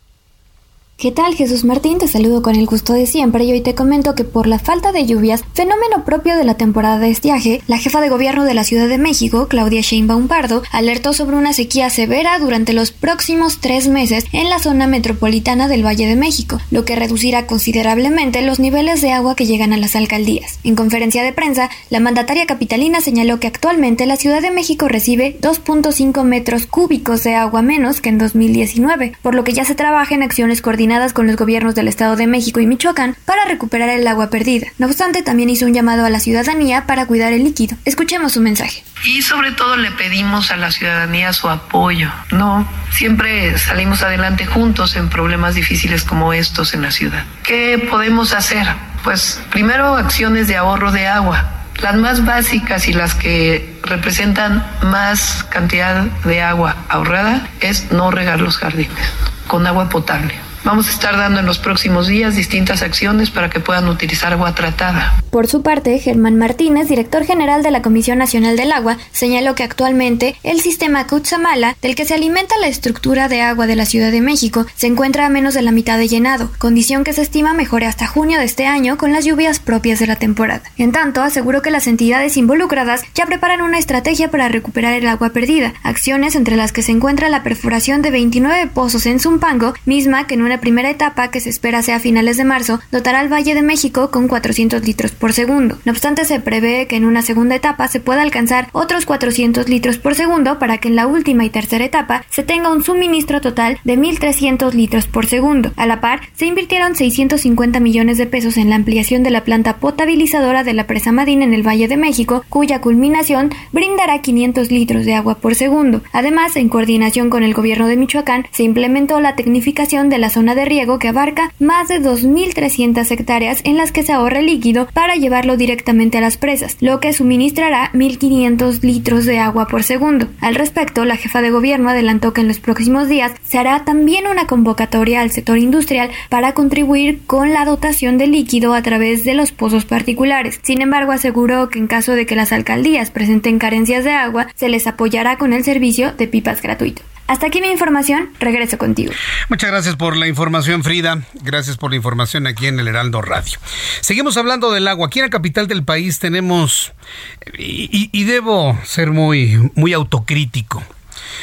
¿Qué tal Jesús Martín? Te saludo con el gusto de siempre y hoy te comento que por la falta de lluvias, fenómeno propio de la temporada de estiaje, la jefa de gobierno de la Ciudad de México, Claudia Sheinbaum Pardo, alertó sobre una sequía severa durante los próximos tres meses en la zona metropolitana del Valle de México, lo que reducirá considerablemente los niveles de agua que llegan a las alcaldías. En conferencia de prensa, la mandataria capitalina señaló que actualmente la Ciudad de México recibe 2.5 metros cúbicos de agua menos que en 2019, por lo que ya se trabaja en acciones coordinadas con los gobiernos del Estado de México y Michoacán para recuperar el agua perdida. No obstante, también hizo un llamado a la ciudadanía para cuidar el líquido. Escuchemos su mensaje. Y sobre todo le pedimos a la ciudadanía su apoyo. No, siempre salimos adelante juntos en problemas difíciles como estos en la ciudad. ¿Qué podemos hacer? Pues primero acciones de ahorro de agua. Las más básicas y las que representan más cantidad de agua ahorrada es no regar los jardines con agua potable. Vamos a estar dando en los próximos días distintas acciones para que puedan utilizar agua tratada. Por su parte, Germán Martínez, director general de la Comisión Nacional del Agua, señaló que actualmente el sistema Cutzamala, del que se alimenta la estructura de agua de la Ciudad de México, se encuentra a menos de la mitad de llenado, condición que se estima mejore hasta junio de este año con las lluvias propias de la temporada. En tanto, aseguró que las entidades involucradas ya preparan una estrategia para recuperar el agua perdida, acciones entre las que se encuentra la perforación de 29 pozos en Zumpango, misma que en una primera etapa, que se espera sea a finales de marzo, dotará al Valle de México con 400 litros por segundo. No obstante, se prevé que en una segunda etapa se pueda alcanzar otros 400 litros por segundo para que en la última y tercera etapa se tenga un suministro total de 1.300 litros por segundo. A la par, se invirtieron 650 millones de pesos en la ampliación de la planta potabilizadora de la presa Madín en el Valle de México, cuya culminación brindará 500 litros de agua por segundo. Además, en coordinación con el gobierno de Michoacán, se implementó la tecnificación de la zona de riego que abarca más de 2.300 hectáreas en las que se ahorra líquido para llevarlo directamente a las presas, lo que suministrará 1.500 litros de agua por segundo. Al respecto, la jefa de gobierno adelantó que en los próximos días se hará también una convocatoria al sector industrial para contribuir con la dotación de líquido a través de los pozos particulares. Sin embargo, aseguró que en caso de que las alcaldías presenten carencias de agua, se les apoyará con el servicio de pipas gratuito. Hasta aquí mi información, regreso contigo. Muchas gracias por la información, Frida. Gracias por la información aquí en el Heraldo Radio. Seguimos hablando del agua. Aquí en la capital del país tenemos, y, debo ser muy, muy autocrítico,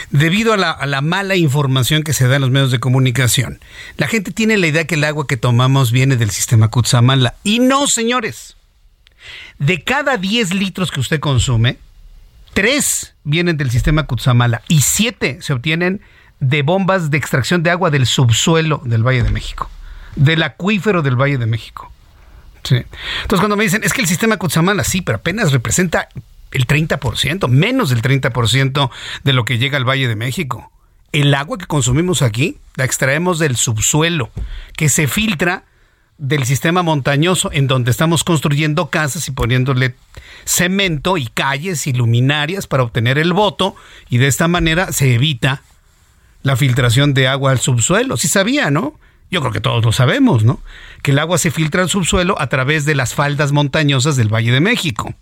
debido a la, a la, mala información que se da en los medios de comunicación. La gente tiene la idea que el agua que tomamos viene del sistema Kutsamala. Y no, señores. De cada 10 litros que usted consume, Tres vienen del sistema Cutzamala y siete se obtienen de bombas de extracción de agua del subsuelo del Valle de México, del acuífero del Valle de México. Entonces cuando me dicen, es que el sistema Cutzamala, sí, pero apenas representa el 30%, menos del 30% de lo que llega al Valle de México. El agua que consumimos aquí la extraemos del subsuelo, que se filtra del sistema montañoso en donde estamos construyendo casas y poniéndole cemento y calles y luminarias para obtener el voto y de esta manera se evita la filtración de agua al subsuelo. Sí sabía, ¿no? Yo creo que todos lo sabemos, ¿no? Que el agua se filtra al subsuelo a través de las faldas montañosas del Valle de México.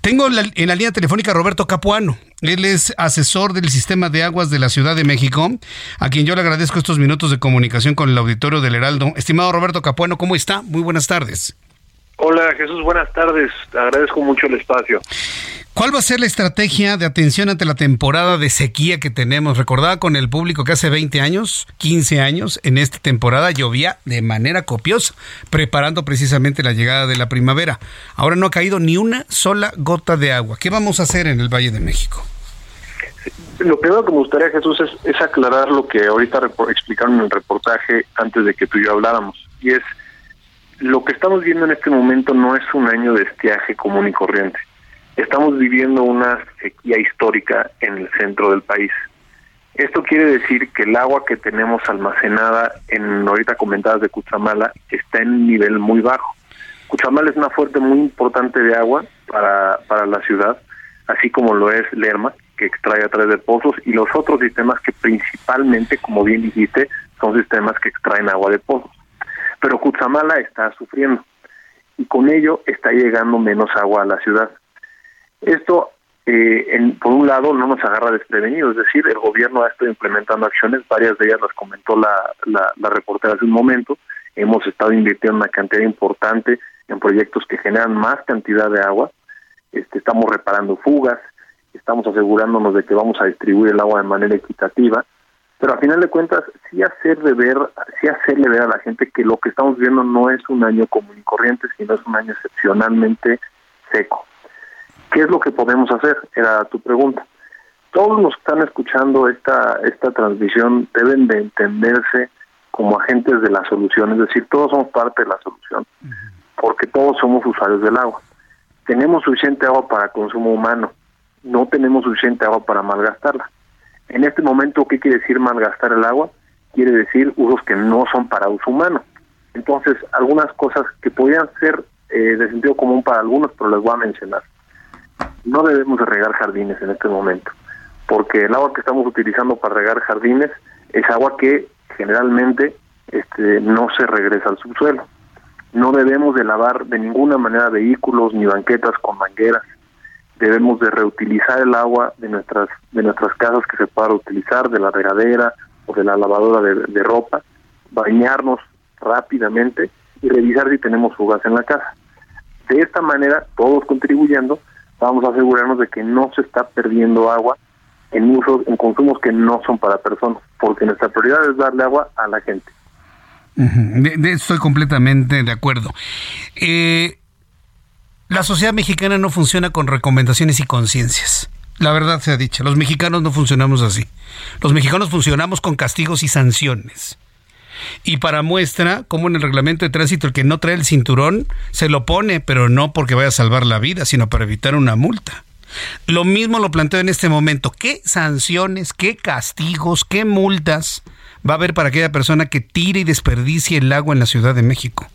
Tengo en la línea telefónica Roberto Capuano. Él es asesor del sistema de aguas de la Ciudad de México, a quien yo le agradezco estos minutos de comunicación con el auditorio del Heraldo. Estimado Roberto Capuano, ¿cómo está? Muy buenas tardes. Hola Jesús, buenas tardes. Agradezco mucho el espacio. ¿Cuál va a ser la estrategia de atención ante la temporada de sequía que tenemos? Recordaba con el público que hace 20 años, 15 años, en esta temporada llovía de manera copiosa, preparando precisamente la llegada de la primavera. Ahora no ha caído ni una sola gota de agua. ¿Qué vamos a hacer en el Valle de México? Lo primero que me gustaría, Jesús, es, es aclarar lo que ahorita explicaron en el reportaje antes de que tú y yo habláramos. Y es, lo que estamos viendo en este momento no es un año de estiaje común y corriente Estamos viviendo una sequía histórica en el centro del país. Esto quiere decir que el agua que tenemos almacenada en ahorita comentadas de Cuchamala está en un nivel muy bajo. Cuchamala es una fuente muy importante de agua para, para la ciudad, así como lo es Lerma, que extrae a través de pozos, y los otros sistemas que principalmente, como bien dijiste, son sistemas que extraen agua de pozos. pero Cutzamala está sufriendo y con ello está llegando menos agua a la ciudad. Esto, eh, en, por un lado, no nos agarra desprevenidos, es decir, el gobierno ha estado implementando acciones, varias de ellas las comentó la, la, la reportera hace un momento, hemos estado invirtiendo una cantidad importante en proyectos que generan más cantidad de agua, este, estamos reparando fugas, estamos asegurándonos de que vamos a distribuir el agua de manera equitativa, pero a final de cuentas sí hacerle ver, sí hacerle ver a la gente que lo que estamos viendo no es un año común y corriente, sino es un año excepcionalmente seco. ¿Qué es lo que podemos hacer? Era tu pregunta. Todos los que están escuchando esta esta transmisión deben de entenderse como agentes de la solución, es decir, todos somos parte de la solución, porque todos somos usuarios del agua. Tenemos suficiente agua para consumo humano, no tenemos suficiente agua para malgastarla. En este momento, ¿qué quiere decir malgastar el agua? Quiere decir usos que no son para uso humano. Entonces, algunas cosas que podrían ser eh, de sentido común para algunos, pero les voy a mencionar. No debemos de regar jardines en este momento, porque el agua que estamos utilizando para regar jardines es agua que generalmente este, no se regresa al subsuelo. No debemos de lavar de ninguna manera vehículos ni banquetas con mangueras debemos de reutilizar el agua de nuestras de nuestras casas que se pueda utilizar de la regadera o de la lavadora de, ropa, bañarnos rápidamente y revisar si tenemos fugas en la casa. De esta manera, todos contribuyendo, vamos a asegurarnos de que no se está perdiendo agua en usos, en consumos que no son para personas, porque nuestra prioridad es darle agua a la gente. estoy completamente de acuerdo. Eh, la sociedad mexicana no funciona con recomendaciones y conciencias. La verdad se ha dicho, los mexicanos no funcionamos así. Los mexicanos funcionamos con castigos y sanciones. Y para muestra, como en el reglamento de tránsito, el que no trae el cinturón se lo pone, pero no porque vaya a salvar la vida, sino para evitar una multa. Lo mismo lo planteo en este momento. ¿Qué sanciones, qué castigos, qué multas va a haber para aquella persona que tire y desperdicie el agua en la Ciudad de México?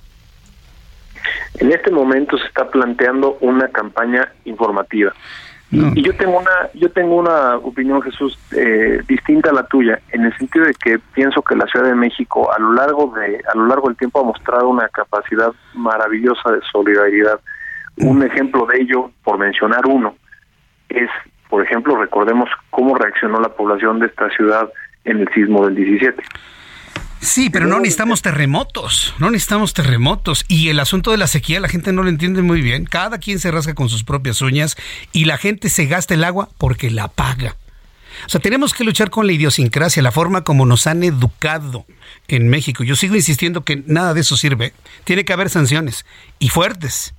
En este momento se está planteando una campaña informativa. Y yo tengo una yo tengo una opinión Jesús eh, distinta a la tuya en el sentido de que pienso que la Ciudad de México a lo largo de a lo largo del tiempo ha mostrado una capacidad maravillosa de solidaridad. Un ejemplo de ello, por mencionar uno, es por ejemplo recordemos cómo reaccionó la población de esta ciudad en el sismo del 17. Sí, pero no necesitamos terremotos, no necesitamos terremotos. Y el asunto de la sequía la gente no lo entiende muy bien. Cada quien se rasca con sus propias uñas y la gente se gasta el agua porque la paga. O sea, tenemos que luchar con la idiosincrasia, la forma como nos han educado en México. Yo sigo insistiendo que nada de eso sirve. Tiene que haber sanciones y fuertes,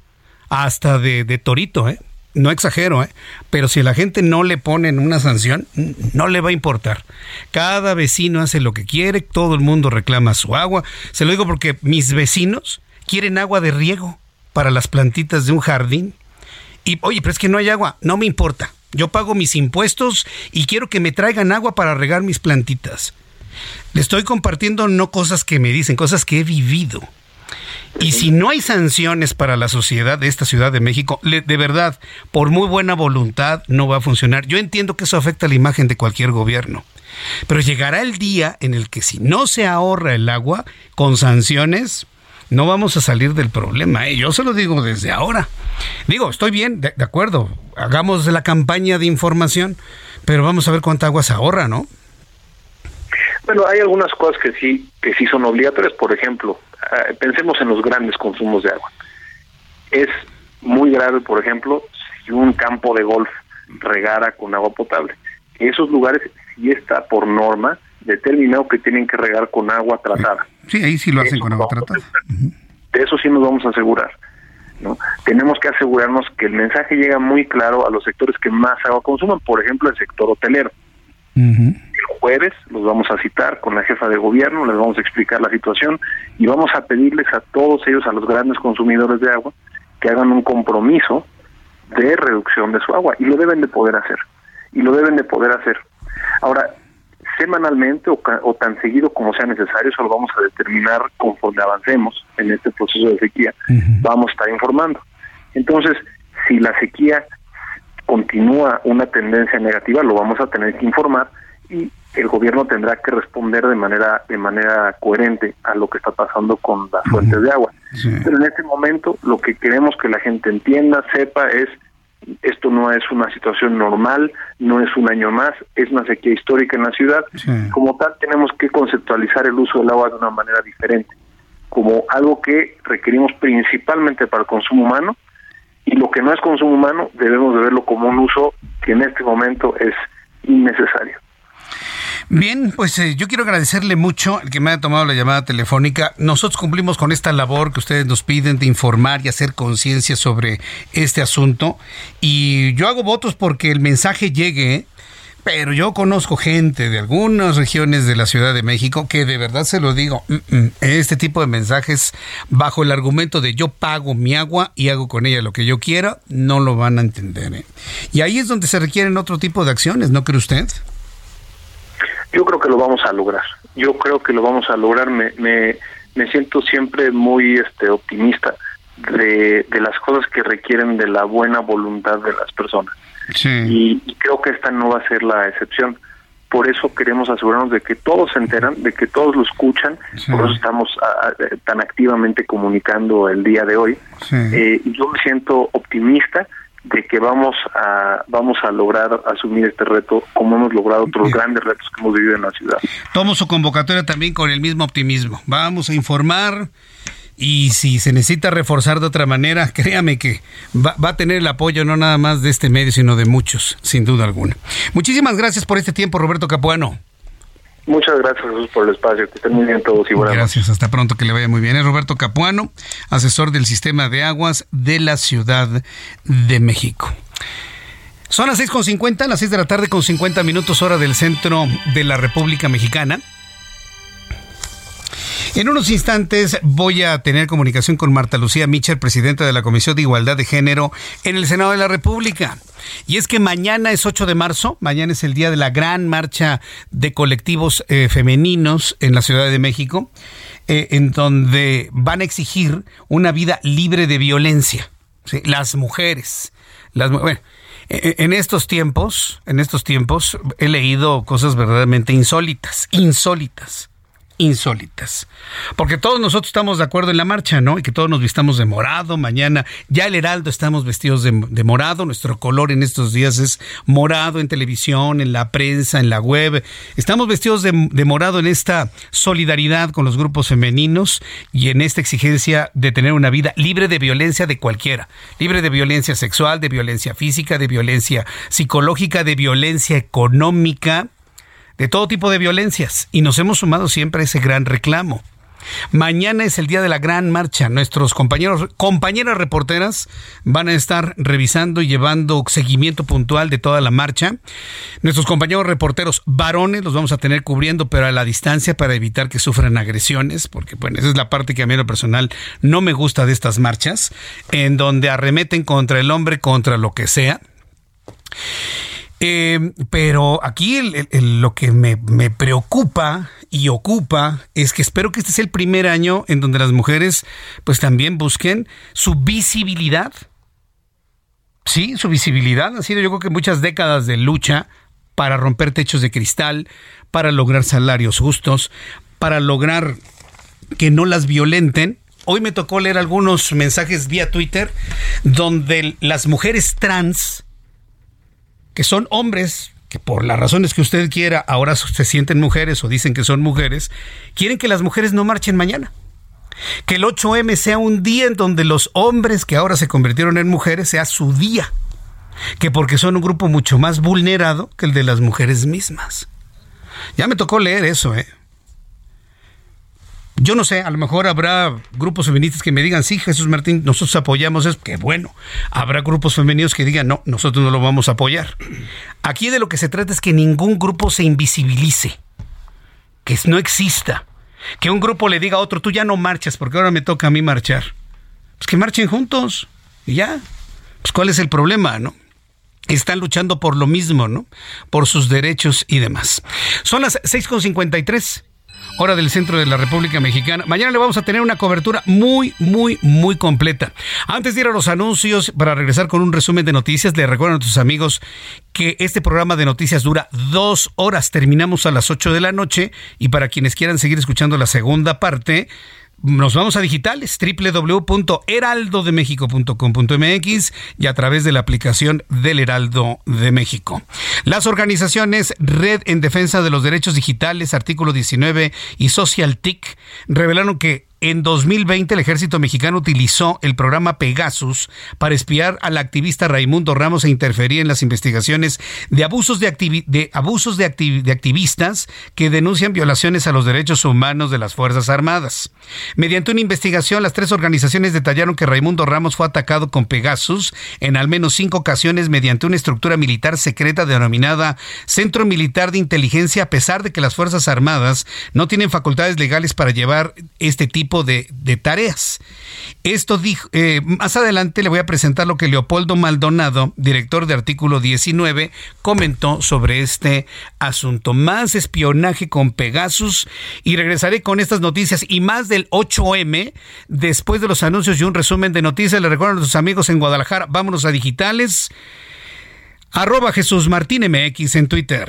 hasta de, de torito, ¿eh? No exagero, ¿eh? pero si la gente no le ponen una sanción, no le va a importar. Cada vecino hace lo que quiere, todo el mundo reclama su agua. Se lo digo porque mis vecinos quieren agua de riego para las plantitas de un jardín. Y oye, pero es que no hay agua, no me importa. Yo pago mis impuestos y quiero que me traigan agua para regar mis plantitas. Le estoy compartiendo no cosas que me dicen, cosas que he vivido. Y si no hay sanciones para la sociedad de esta Ciudad de México, de verdad, por muy buena voluntad, no va a funcionar. Yo entiendo que eso afecta la imagen de cualquier gobierno. Pero llegará el día en el que si no se ahorra el agua con sanciones, no vamos a salir del problema. ¿eh? Yo se lo digo desde ahora. Digo, estoy bien, de, de acuerdo, hagamos la campaña de información, pero vamos a ver cuánta agua se ahorra, ¿no? Bueno, hay algunas cosas que sí, que sí son obligatorias. Por ejemplo, pensemos en los grandes consumos de agua. Es muy grave, por ejemplo, si un campo de golf regara con agua potable. esos lugares sí está por norma determinado que tienen que regar con agua tratada. Sí, ahí sí lo hacen con agua tratada. De eso sí nos vamos a asegurar. ¿no? Tenemos que asegurarnos que el mensaje llega muy claro a los sectores que más agua consuman, por ejemplo, el sector hotelero. El jueves los vamos a citar con la jefa de gobierno, les vamos a explicar la situación y vamos a pedirles a todos ellos, a los grandes consumidores de agua, que hagan un compromiso de reducción de su agua y lo deben de poder hacer. Y lo deben de poder hacer. Ahora, semanalmente o, tan seguido como sea necesario, eso lo vamos a determinar conforme avancemos en este proceso de sequía, vamos a estar informando. Entonces, si la sequía continúa una tendencia negativa, lo vamos a tener que informar y el gobierno tendrá que responder de manera de manera coherente a lo que está pasando con las fuentes de agua. Pero en este momento lo que queremos que la gente entienda, sepa es esto no es una situación normal, no es un año más, es una sequía histórica en la ciudad. Como tal, tenemos que conceptualizar el uso del agua de una manera diferente, como algo que requerimos principalmente para el consumo humano, y lo que no es consumo humano debemos de verlo como un uso que en este momento es innecesario. Bien, pues eh, yo quiero agradecerle mucho el que me haya tomado la llamada telefónica. Nosotros cumplimos con esta labor que ustedes nos piden de informar y hacer conciencia sobre este asunto. Y yo hago votos porque el mensaje llegue. Pero yo conozco gente de algunas regiones de la Ciudad de México que de verdad se lo digo, mm, mm, este tipo de mensajes bajo el argumento de yo pago mi agua y hago con ella lo que yo quiera, no lo van a entender. ¿eh? Y ahí es donde se requieren otro tipo de acciones, ¿no cree usted? Yo creo que lo vamos a lograr. Yo creo que lo vamos a lograr. Me, me, me siento siempre muy este optimista de, de las cosas que requieren de la buena voluntad de las personas. Y, creo que esta no va a ser la excepción. Por eso queremos asegurarnos de que todos se enteran, de que todos lo escuchan. Por eso estamos tan activamente comunicando el día de hoy. Eh, yo me siento optimista de que vamos a vamos a lograr asumir este reto como hemos logrado otros grandes retos que hemos vivido en la ciudad. Tomo su convocatoria también con el mismo optimismo. Vamos a informar y si se necesita reforzar de otra manera, créame que va, va, a tener el apoyo no nada más de este medio, sino de muchos, sin duda alguna. Muchísimas gracias por este tiempo, Roberto Capuano. Muchas gracias Jesús por el espacio, que estén muy bien todos y buenas Gracias, hasta pronto, que le vaya muy bien. Es Roberto Capuano, asesor del sistema de aguas de la Ciudad de México. Son las 6.50, las 6 de la tarde con 50 minutos hora del centro de la República Mexicana. En unos instantes voy a tener comunicación con Marta Lucía Mitchell, presidenta de la Comisión de Igualdad de Género en el Senado de la República. Y es que mañana es 8 de marzo, mañana es el día de la gran marcha de colectivos eh, femeninos en la Ciudad de México, eh, en donde van a exigir una vida libre de violencia. Las mujeres, las bueno, e, e, en estos tiempos, en estos tiempos he leído cosas verdaderamente insólitas, insólitas insólitas. Porque todos nosotros estamos de acuerdo en la marcha, ¿no? Y que todos nos vistamos de morado. Mañana ya el Heraldo estamos vestidos de, morado. Nuestro color en estos días es morado en televisión, en la prensa, en la web. Estamos vestidos de, de morado en esta solidaridad con los grupos femeninos y en esta exigencia de tener una vida libre de violencia de cualquiera. Libre de violencia sexual, de violencia física, de violencia psicológica, de violencia económica de todo tipo de violencias y nos hemos sumado siempre a ese gran reclamo. Mañana es el día de la gran marcha. Nuestros compañeros, compañeras reporteras van a estar revisando y llevando seguimiento puntual de toda la marcha. Nuestros compañeros reporteros varones los vamos a tener cubriendo, pero a la distancia para evitar que sufran agresiones, porque bueno, esa es la parte que a mí en lo personal no me gusta de estas marchas, en donde arremeten contra el hombre, contra lo que sea. Eh, pero aquí lo que me, preocupa y ocupa es que espero que este sea el primer año en donde las mujeres pues también busquen su visibilidad. Sí, su visibilidad. Ha sido yo creo que muchas décadas de lucha para romper techos de cristal, para lograr salarios justos, para lograr que no las violenten. Hoy me tocó leer algunos mensajes vía Twitter donde las mujeres trans que son hombres que por las razones que usted quiera ahora se sienten mujeres o dicen que son mujeres, quieren que las mujeres no marchen mañana. Que el 8M sea un día en donde los hombres que ahora se convirtieron en mujeres sea su día. Que porque son un grupo mucho más vulnerado que el de las mujeres mismas. Ya me tocó leer eso, ¿eh? Yo no sé, a lo mejor habrá grupos feministas que me digan, sí, Jesús Martín, nosotros apoyamos eso, que bueno. Habrá grupos femeninos que digan, no, nosotros no lo vamos a apoyar. Aquí de lo que se trata es que ningún grupo se invisibilice, que no exista. Que un grupo le diga a otro, tú ya no marchas porque ahora me toca a mí marchar. Pues que marchen juntos y ya. Pues cuál es el problema, ¿no? están luchando por lo mismo, ¿no? Por sus derechos y demás. Son las 6.53 hora del centro de la República Mexicana. Mañana le vamos a tener una cobertura muy, muy, muy completa. Antes de ir a los anuncios, para regresar con un resumen de noticias, le recuerdo a nuestros amigos que este programa de noticias dura dos horas. Terminamos a las 8 de la noche y para quienes quieran seguir escuchando la segunda parte, nos vamos a digitales www.heraldodemexico.com.mx y a través de la aplicación del Heraldo de México. Las organizaciones Red en Defensa de los Derechos Digitales, artículo 19 y Social TIC revelaron que en 2020 el ejército mexicano utilizó el programa Pegasus para espiar al activista Raimundo Ramos e interferir en las investigaciones de abusos de, abusos de activistas que denuncian violaciones a los derechos humanos de las Fuerzas Armadas. Mediante una investigación, las tres organizaciones detallaron que Raimundo Ramos fue atacado con Pegasus en al menos cinco ocasiones mediante una estructura militar secreta denominada Centro Militar de Inteligencia, a pesar de que las Fuerzas Armadas no tienen facultades legales para llevar este tipo de, tareas. Esto dijo, eh, más adelante le voy a presentar lo que Leopoldo Maldonado, director de artículo 19, comentó sobre este asunto. Más espionaje con Pegasus y regresaré con estas noticias y más del 8M después de los anuncios y un resumen de noticias. Le recuerdo a nuestros amigos en Guadalajara, vámonos a digitales. Arroba Jesús Martín MX en Twitter.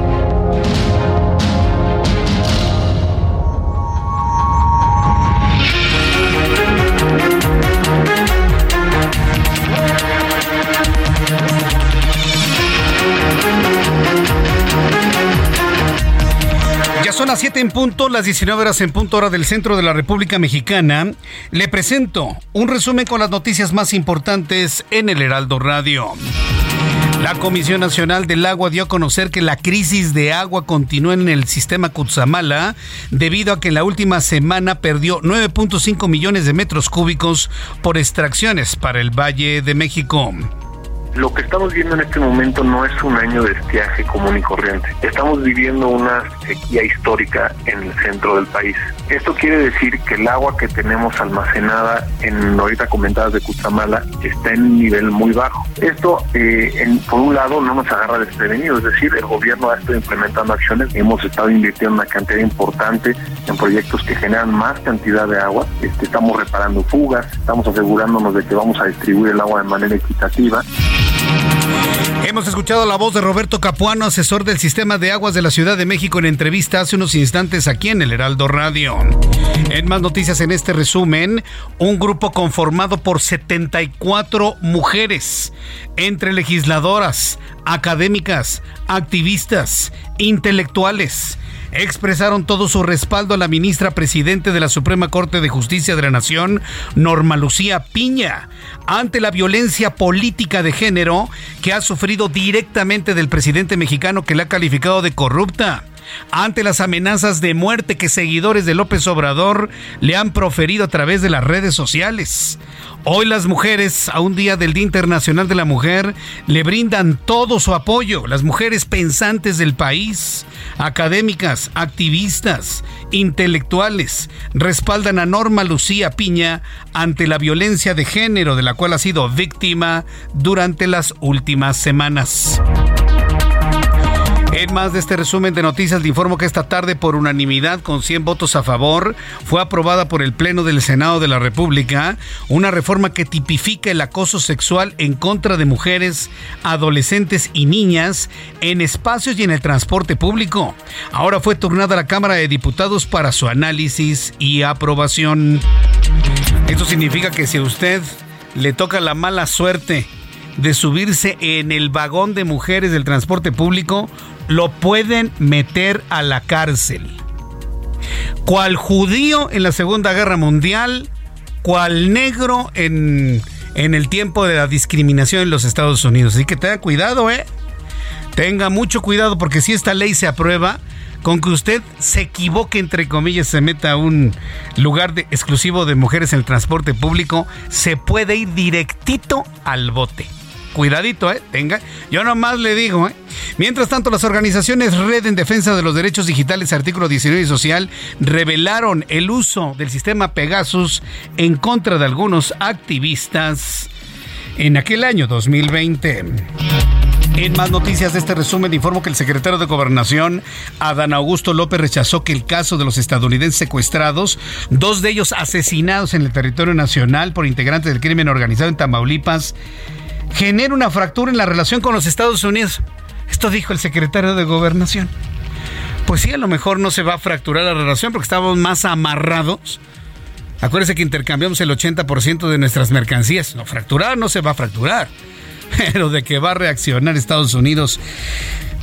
Son las 7 en punto, las 19 horas en punto hora del centro de la República Mexicana. Le presento un resumen con las noticias más importantes en el Heraldo Radio. La Comisión Nacional del Agua dio a conocer que la crisis de agua continúa en el sistema Cutzamala debido a que en la última semana perdió 9.5 millones de metros cúbicos por extracciones para el Valle de México. Lo que estamos viendo en este momento no es un año de estiaje común y corriente. Estamos viviendo una sequía histórica en el centro del país. Esto quiere decir que el agua que tenemos almacenada en ahorita comentadas de Cutzamala está en un nivel muy bajo. Esto, eh, en, por un lado, no nos agarra desprevenido, es decir, el gobierno ha estado implementando acciones, hemos estado invirtiendo una cantidad importante en proyectos que generan más cantidad de agua, este, estamos reparando fugas, estamos asegurándonos de que vamos a distribuir el agua de manera equitativa. Hemos escuchado la voz de Roberto Capuano, asesor del sistema de aguas de la Ciudad de México, en entrevista hace unos instantes aquí en el Heraldo Radio. En más noticias en este resumen, un grupo conformado por 74 mujeres, entre legisladoras, académicas, activistas, intelectuales, expresaron todo su respaldo a la ministra presidente de la Suprema Corte de Justicia de la Nación, Norma Lucía Piña, ante la violencia política de género que ha sufrido directamente del presidente mexicano que le ha calificado de corrupta ante las amenazas de muerte que seguidores de López Obrador le han proferido a través de las redes sociales. Hoy las mujeres, a un día del Día Internacional de la Mujer, le brindan todo su apoyo. Las mujeres pensantes del país, académicas, activistas, intelectuales, respaldan a Norma Lucía Piña ante la violencia de género de la cual ha sido víctima durante las últimas semanas. En más de este resumen de noticias, le informo que esta tarde, por unanimidad, con 100 votos a favor, fue aprobada por el Pleno del Senado de la República una reforma que tipifica el acoso sexual en contra de mujeres, adolescentes y niñas en espacios y en el transporte público. Ahora fue turnada a la Cámara de Diputados para su análisis y aprobación. Esto significa que si a usted le toca la mala suerte de subirse en el vagón de mujeres del transporte público, lo pueden meter a la cárcel. Cual judío en la Segunda Guerra Mundial, cual negro en, en el tiempo de la discriminación en los Estados Unidos. Así que tenga cuidado, ¿eh? Tenga mucho cuidado porque si esta ley se aprueba, con que usted se equivoque, entre comillas, se meta a un lugar de, exclusivo de mujeres en el transporte público, se puede ir directito al bote. Cuidadito, ¿eh? Tenga. Yo nomás le digo, ¿eh? Mientras tanto, las organizaciones Red en Defensa de los Derechos Digitales, artículo 19 y social, revelaron el uso del sistema Pegasus en contra de algunos activistas en aquel año 2020. En más noticias de este resumen, informo que el secretario de Gobernación, Adán Augusto López, rechazó que el caso de los estadounidenses secuestrados, dos de ellos asesinados en el territorio nacional por integrantes del crimen organizado en Tamaulipas, genere una fractura en la relación con los Estados Unidos. Esto dijo el secretario de Gobernación. Pues sí, a lo mejor no se va a fracturar la relación porque estamos más amarrados. Acuérdese que intercambiamos el 80% de nuestras mercancías. No, fracturar no se va a fracturar pero de que va a reaccionar Estados Unidos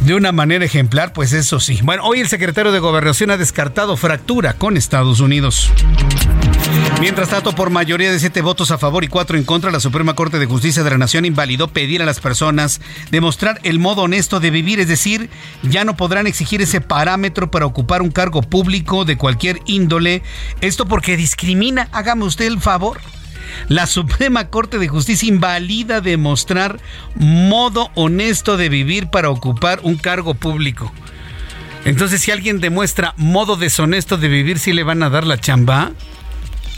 de una manera ejemplar, pues eso sí. Bueno, hoy el secretario de Gobernación ha descartado fractura con Estados Unidos. Mientras tanto, por mayoría de siete votos a favor y cuatro en contra, la Suprema Corte de Justicia de la Nación invalidó pedir a las personas demostrar el modo honesto de vivir, es decir, ya no podrán exigir ese parámetro para ocupar un cargo público de cualquier índole. Esto porque discrimina, hágame usted el favor. La Suprema Corte de Justicia invalida demostrar modo honesto de vivir para ocupar un cargo público. Entonces, si alguien demuestra modo deshonesto de vivir, ¿sí le van a dar la chamba?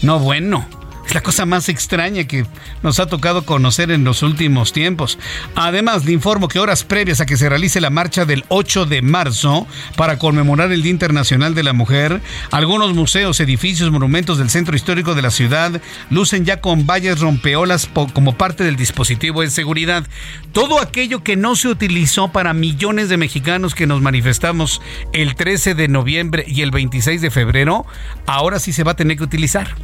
No, bueno. Es la cosa más extraña que nos ha tocado conocer en los últimos tiempos. Además, le informo que horas previas a que se realice la marcha del 8 de marzo para conmemorar el Día Internacional de la Mujer, algunos museos, edificios, monumentos del centro histórico de la ciudad lucen ya con vallas rompeolas como parte del dispositivo de seguridad. Todo aquello que no se utilizó para millones de mexicanos que nos manifestamos el 13 de noviembre y el 26 de febrero, ahora sí se va a tener que utilizar.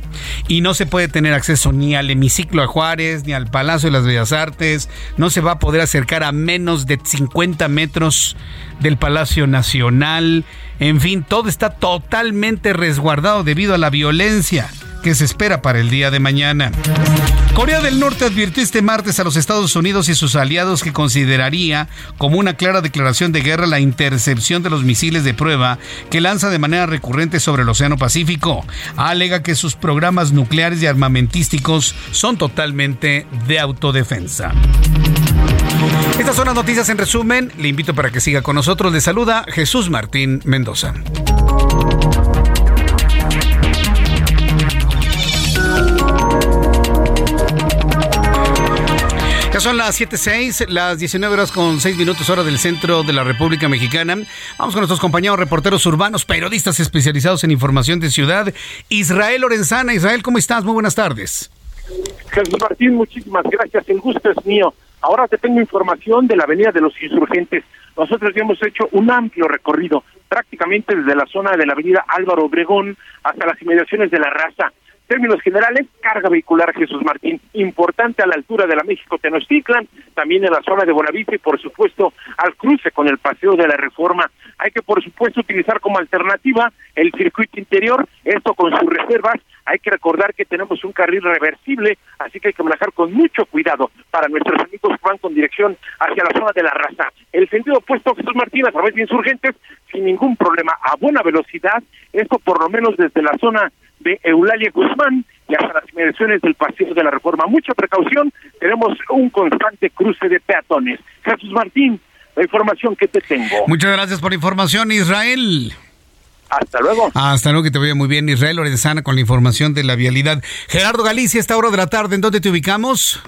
Y no se puede tener acceso ni al hemiciclo a Juárez, ni al Palacio de las Bellas Artes, no se va a poder acercar a menos de 50 metros del Palacio Nacional, en fin, todo está totalmente resguardado debido a la violencia que se espera para el día de mañana. Corea del Norte advirtió este martes a los Estados Unidos y sus aliados que consideraría como una clara declaración de guerra la intercepción de los misiles de prueba que lanza de manera recurrente sobre el Océano Pacífico. Alega que sus programas nucleares y armamentísticos son totalmente de autodefensa. Estas son las noticias en resumen. Le invito para que siga con nosotros. Le saluda Jesús Martín Mendoza. Son las 7.06, las 19 horas con 6 minutos hora del centro de la República Mexicana. Vamos con nuestros compañeros reporteros urbanos, periodistas especializados en información de ciudad. Israel Lorenzana. Israel, ¿cómo estás? Muy buenas tardes. Jesús Martín, muchísimas gracias. El gusto es mío. Ahora te tengo información de la Avenida de los Insurgentes. Nosotros ya hemos hecho un amplio recorrido, prácticamente desde la zona de la Avenida Álvaro Obregón hasta las inmediaciones de la Raza términos generales, carga vehicular Jesús Martín, importante a la altura de la México Tenochtitlan, también en la zona de Bonavista y por supuesto al cruce con el Paseo de la Reforma. Hay que por supuesto utilizar como alternativa el circuito interior, esto con sus reservas. Hay que recordar que tenemos un carril reversible, así que hay que manejar con mucho cuidado para nuestros amigos que van con dirección hacia la zona de la raza. El sentido opuesto Jesús Martín a través de insurgentes sin ningún problema, a buena velocidad, esto por lo menos desde la zona de Eulalia Guzmán y hasta las inmediaciones del Paseo de la Reforma. Mucha precaución, tenemos un constante cruce de peatones. Jesús Martín, la información que te tengo. Muchas gracias por la información, Israel. Hasta luego. Hasta luego, que te vaya muy bien, Israel Lorenzana, con la información de la vialidad. Gerardo Galicia, esta hora de la tarde, ¿en dónde te ubicamos?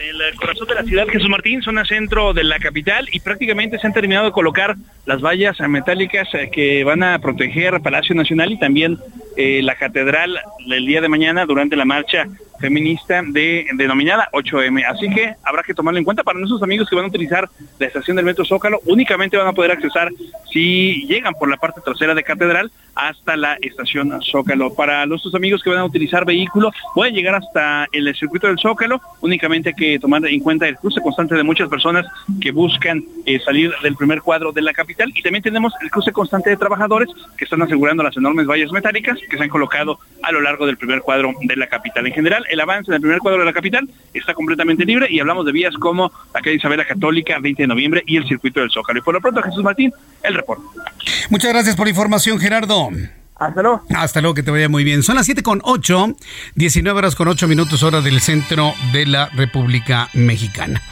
El corazón de la ciudad, Jesús Martín, zona centro de la capital, y prácticamente se han terminado de colocar las vallas metálicas eh, que van a proteger Palacio Nacional y también eh, la catedral el día de mañana durante la marcha feminista de, denominada 8M. Así que habrá que tomarlo en cuenta para nuestros amigos que van a utilizar la estación del Metro Zócalo. Únicamente van a poder accesar si llegan por la parte trasera de Catedral hasta la estación Zócalo. Para nuestros amigos que van a utilizar vehículo, pueden llegar hasta el circuito del Zócalo. Únicamente hay que tomar en cuenta el cruce constante de muchas personas que buscan eh, salir del primer cuadro de la capital. Y también tenemos el cruce constante de trabajadores que están asegurando las enormes vallas metálicas que se han colocado a lo largo del primer cuadro de la capital. En general, el avance en el primer cuadro de la capital está completamente libre y hablamos de vías como la calle Isabela Católica, 20 de noviembre y el circuito del Zócalo. Y por lo pronto, Jesús Martín, el reporte. Muchas gracias por la información, Gerardo. Hasta luego. Hasta luego, que te vaya muy bien. Son las 7 con 8, 19 horas con 8 minutos hora del centro de la República Mexicana.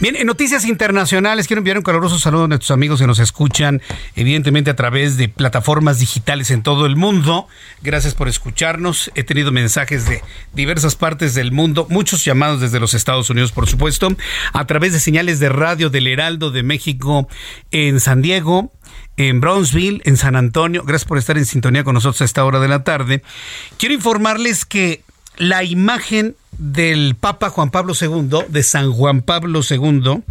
Bien, en noticias internacionales quiero enviar un caluroso saludo a nuestros amigos que nos escuchan, evidentemente a través de plataformas digitales en todo el mundo. Gracias por escucharnos. He tenido mensajes de diversas partes del mundo, muchos llamados desde los Estados Unidos, por supuesto, a través de señales de radio del Heraldo de México en San Diego, en Brownsville, en San Antonio. Gracias por estar en sintonía con nosotros a esta hora de la tarde. Quiero informarles que la imagen del Papa Juan Pablo II, de San Juan Pablo II,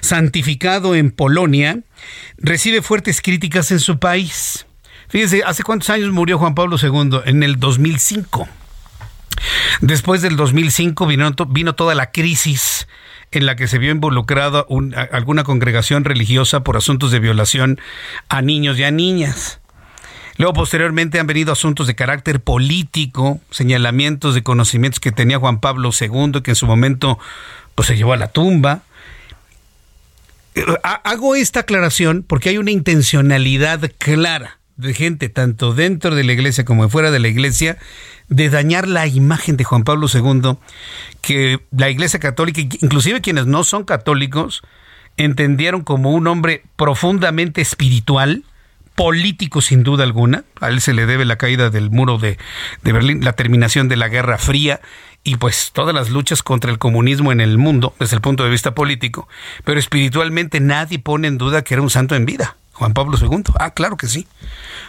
santificado en Polonia, recibe fuertes críticas en su país. Fíjense, ¿hace cuántos años murió Juan Pablo II? En el 2005. Después del 2005 vino, vino toda la crisis en la que se vio involucrada alguna congregación religiosa por asuntos de violación a niños y a niñas. Luego, posteriormente, han venido asuntos de carácter político, señalamientos de conocimientos que tenía Juan Pablo II, que en su momento pues, se llevó a la tumba. Eh, hago esta aclaración porque hay una intencionalidad clara de gente, tanto dentro de la iglesia como fuera de la iglesia, de dañar la imagen de Juan Pablo II, que la Iglesia Católica, inclusive quienes no son católicos, entendieron como un hombre profundamente espiritual, político sin duda alguna. A él se le debe la caída del muro de, de, Berlín, la terminación de la Guerra Fría y pues todas las luchas contra el comunismo en el mundo desde el punto de vista político. Pero espiritualmente nadie pone en duda que era un santo en vida. Juan Pablo II. Ah, claro que sí.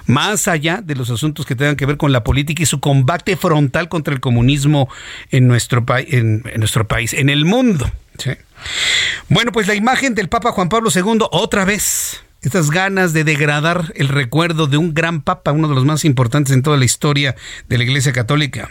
Más allá de los asuntos que tengan que ver con la política y su combate frontal contra el comunismo en nuestro, en, en nuestro país, en el mundo. Bueno, pues la imagen del Papa Juan Pablo II, otra vez, estas ganas de degradar el recuerdo de un gran papa, uno de los más importantes en toda la historia de la Iglesia Católica.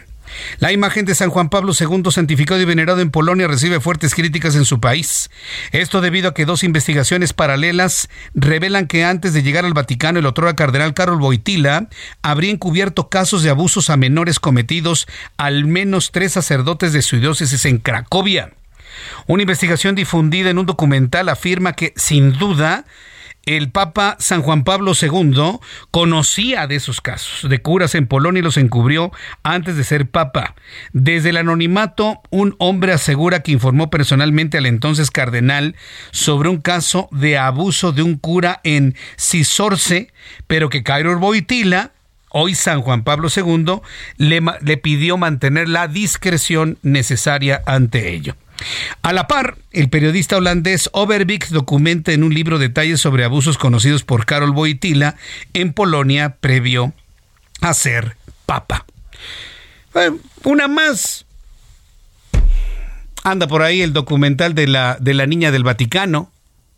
La imagen de San Juan Pablo II, santificado y venerado en Polonia, recibe fuertes críticas en su país. Esto debido a que dos investigaciones paralelas revelan que antes de llegar al Vaticano, el otro cardenal Carol Boitila habría encubierto casos de abusos a menores cometidos al menos tres sacerdotes de su diócesis en Cracovia. Una investigación difundida en un documental afirma que, sin duda, el Papa San Juan Pablo II conocía de esos casos de curas en Polonia y los encubrió antes de ser Papa. Desde el anonimato, un hombre asegura que informó personalmente al entonces cardenal sobre un caso de abuso de un cura en Cisorce, pero que Cairo Boitila, hoy San Juan Pablo II, le, le pidió mantener la discreción necesaria ante ello. A la par, el periodista holandés Overbeek documenta en un libro detalles sobre abusos conocidos por Karol Wojtyla en Polonia previo a ser papa. Una más. Anda por ahí el documental de la, de la niña del Vaticano.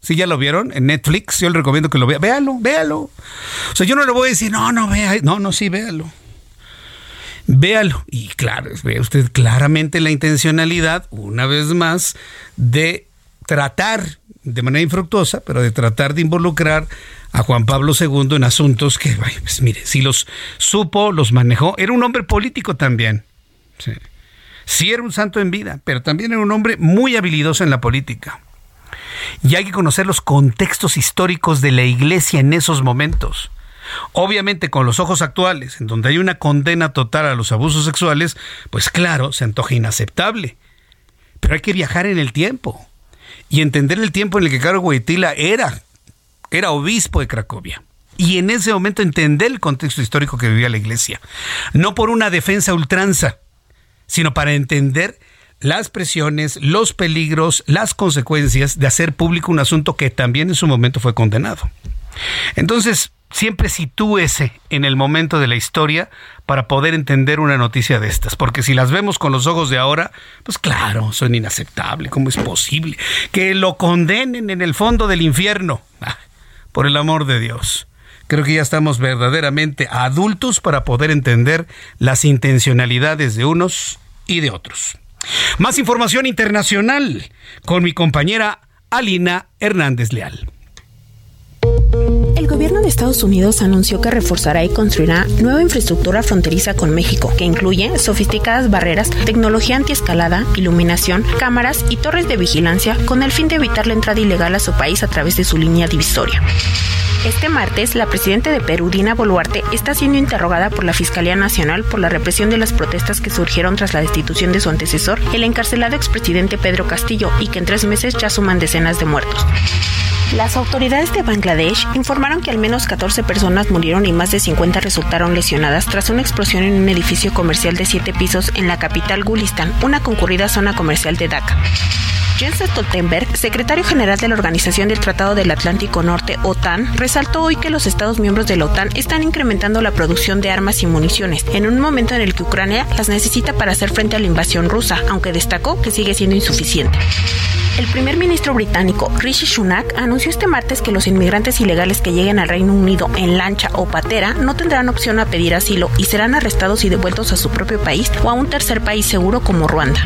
Si ya lo vieron en Netflix, yo le recomiendo que lo vean. Véalo, véalo. O sea, yo no le voy a decir, no, no, vea. No, no, sí, véalo. Véalo. Y claro, ve usted claramente la intencionalidad, una vez más, de tratar de manera infructuosa, pero de tratar de involucrar a Juan Pablo II en asuntos que, pues mire, si los supo, los manejó, era un hombre político también. Sí. sí era un santo en vida, pero también era un hombre muy habilidoso en la política. Y hay que conocer los contextos históricos de la iglesia en esos momentos. Obviamente con los ojos actuales, en donde hay una condena total a los abusos sexuales, pues claro, se antoja inaceptable. Pero hay que viajar en el tiempo y entender el tiempo en el que Carlos Wojtyla era, era obispo de Cracovia. Y en ese momento entender el contexto histórico que vivía la iglesia. No por una defensa ultranza, sino para entender las presiones, los peligros, las consecuencias de hacer público un asunto que también en su momento fue condenado. Entonces, siempre sitúese en el momento de la historia para poder entender una noticia de estas. Porque si las vemos con los ojos de ahora, pues claro, son inaceptables. ¿Cómo es posible que lo condenen en el fondo del infierno? Ah, por el amor de Dios. Creo que ya estamos verdaderamente adultos para poder entender las intencionalidades de unos y de otros. Más información internacional con mi compañera Alina Hernández Leal gobierno de Estados Unidos anunció que reforzará y construirá nueva infraestructura fronteriza con México, que incluye sofisticadas barreras, tecnología antiescalada, iluminación, cámaras y torres de vigilancia con el fin de evitar la entrada ilegal a su país a través de su línea divisoria. Este martes, la presidenta de Perú, Dina Boluarte, está siendo interrogada por la Fiscalía Nacional por la represión de las protestas que surgieron tras la destitución de su antecesor, el encarcelado expresidente Pedro Castillo, y que en tres meses ya suman decenas de muertos. Las autoridades de Bangladesh informaron que al menos 14 personas murieron y más de 50 resultaron lesionadas tras una explosión en un edificio comercial de siete pisos en la capital Gulistan, una concurrida zona comercial de Dhaka. Jens Stoltenberg, secretario general de la Organización del Tratado del Atlántico Norte, OTAN, resaltó hoy que los Estados miembros de la OTAN están incrementando la producción de armas y municiones, en un momento en el que Ucrania las necesita para hacer frente a la invasión rusa, aunque destacó que sigue siendo insuficiente. El primer ministro británico Rishi Sunak anunció este martes que los inmigrantes ilegales que lleguen al Reino Unido en lancha o patera no tendrán opción a pedir asilo y serán arrestados y devueltos a su propio país o a un tercer país seguro como Ruanda.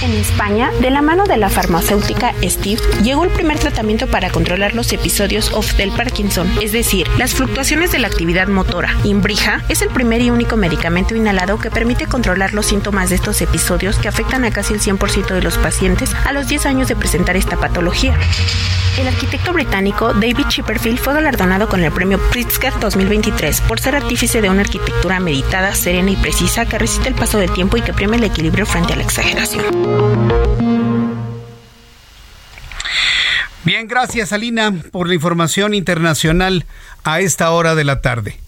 En España, de la mano de la farmacéutica Steve, llegó el primer tratamiento para controlar los episodios of del Parkinson, es decir, las fluctuaciones de la actividad motora. Imbrija es el primer y único medicamento inhalado que permite controlar los síntomas de estos episodios que afectan a casi el 100% de los pacientes a los 10 años de presentar esta patología. El arquitecto británico David Chipperfield fue galardonado con el premio Pritzker 2023 por ser artífice de una arquitectura meditada, serena y precisa que resiste el paso del tiempo y que premia el equilibrio frente a la exageración. Bien, gracias Alina por la información internacional a esta hora de la tarde.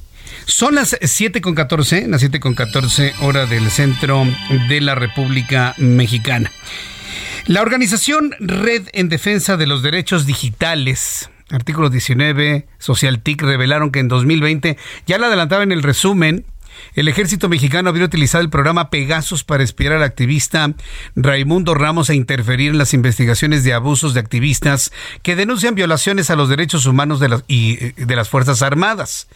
Son las 7 con 14, las 7 con 14 hora del centro de la República Mexicana. La organización Red en Defensa de los Derechos Digitales, artículo 19, Social TIC, revelaron que en 2020, ya la adelantaba en el resumen, el ejército mexicano había utilizado el programa Pegasus para espiar al activista Raimundo Ramos e interferir en las investigaciones de abusos de activistas que denuncian violaciones a los derechos humanos de las, y eh, de las Fuerzas Armadas.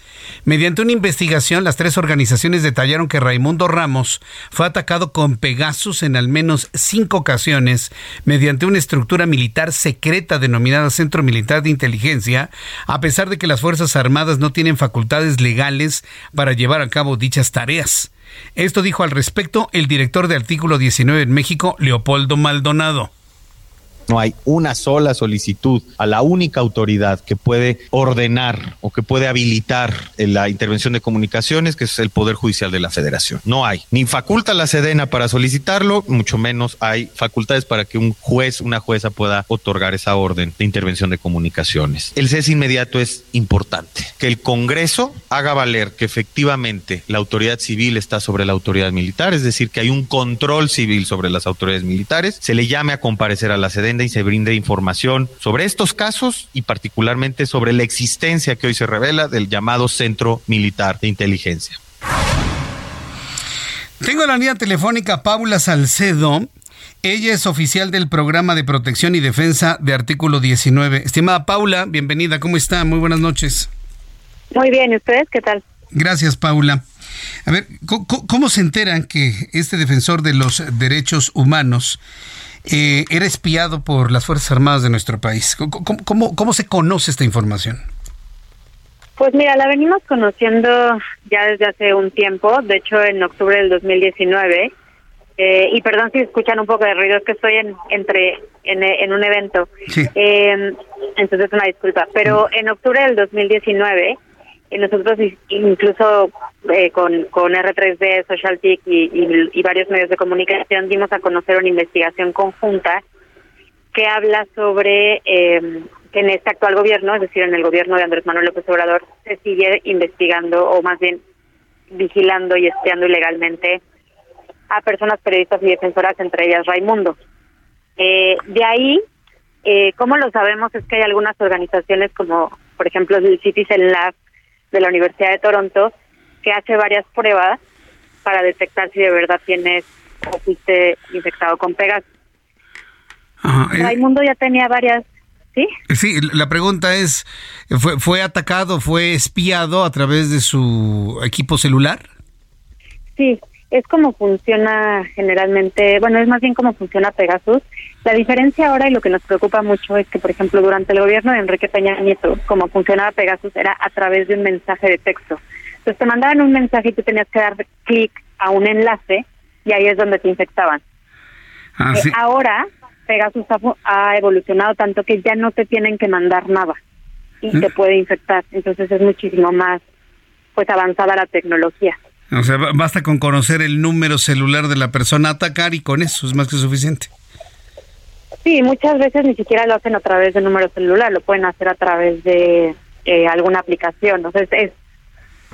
Mediante una investigación, las tres organizaciones detallaron que Raimundo Ramos fue atacado con Pegasus en al menos cinco ocasiones mediante una estructura militar secreta denominada Centro Militar de Inteligencia, a pesar de que las Fuerzas Armadas no tienen facultades legales para llevar a cabo tareas. Esto dijo al respecto el director de Artículo 19 en México, Leopoldo Maldonado. No hay una sola solicitud a la única autoridad que puede ordenar o que puede habilitar la intervención de comunicaciones, que es el Poder Judicial de la Federación. No hay. Ni faculta la Sedena para solicitarlo, mucho menos hay facultades para que un juez, una jueza pueda otorgar esa orden de intervención de comunicaciones. El cese inmediato es importante. Que el Congreso haga valer que efectivamente la autoridad civil está sobre la autoridad militar, es decir, que hay un control civil sobre las autoridades militares, se le llame a comparecer a la Sedena y se brinde información sobre estos casos y particularmente sobre la existencia que hoy se revela del llamado Centro Militar de Inteligencia. Tengo en la línea telefónica Paula Salcedo. Ella es oficial del programa de protección y defensa de artículo 19. Estimada Paula, bienvenida. ¿Cómo está? Muy buenas noches. Muy bien, ¿y ustedes qué tal? Gracias, Paula. A ver, ¿cómo, se enteran que este defensor de los derechos humanos eh, era espiado por las Fuerzas Armadas de nuestro país. ¿Cómo, cómo, se conoce esta información? Pues mira, la venimos conociendo ya desde hace un tiempo, de hecho en octubre del 2019, eh, y perdón si escuchan un poco de ruido, es que estoy en, entre, en, un evento, eh, entonces una disculpa, pero en octubre del 2019 nosotros incluso eh, con, con R3D, SocialTIC y, y, varios medios de comunicación dimos a conocer una investigación conjunta que habla sobre eh, que en este actual gobierno, es decir, en el gobierno de Andrés Manuel López Obrador, se sigue investigando o más bien vigilando y espiando ilegalmente a personas periodistas y defensoras, entre ellas Raimundo. Eh, de ahí, eh, ¿cómo lo sabemos? Es que hay algunas organizaciones como, por ejemplo, el Citizen Lab, de la Universidad de Toronto que hace varias pruebas para detectar si de verdad tienes o fuiste infectado con Pegasus. Eh, Raimundo ya tenía varias, ¿sí? Sí, la pregunta es, ¿fue, ¿fue atacado, fue espiado a través de su equipo celular? Sí, es como funciona generalmente, bueno, es más bien cómo funciona Pegasus. La diferencia ahora y lo que nos preocupa mucho es que, por ejemplo, durante el gobierno de Enrique Peña Nieto, como funcionaba Pegasus era a través de un mensaje de texto. Entonces te mandaban un mensaje y tú tenías que dar clic a un enlace y ahí es donde te infectaban. Ah, Eh, ahora Pegasus ha, evolucionado tanto que ya no te tienen que mandar nada y ¿Mm? te puede infectar. Entonces es muchísimo más pues avanzada la tecnología. O sea, ba- basta con conocer el número celular de la persona a atacar y con eso es más que suficiente. Sí, muchas veces ni siquiera lo hacen a través de número celular, lo pueden hacer a través de eh, alguna aplicación. O sea, es, es,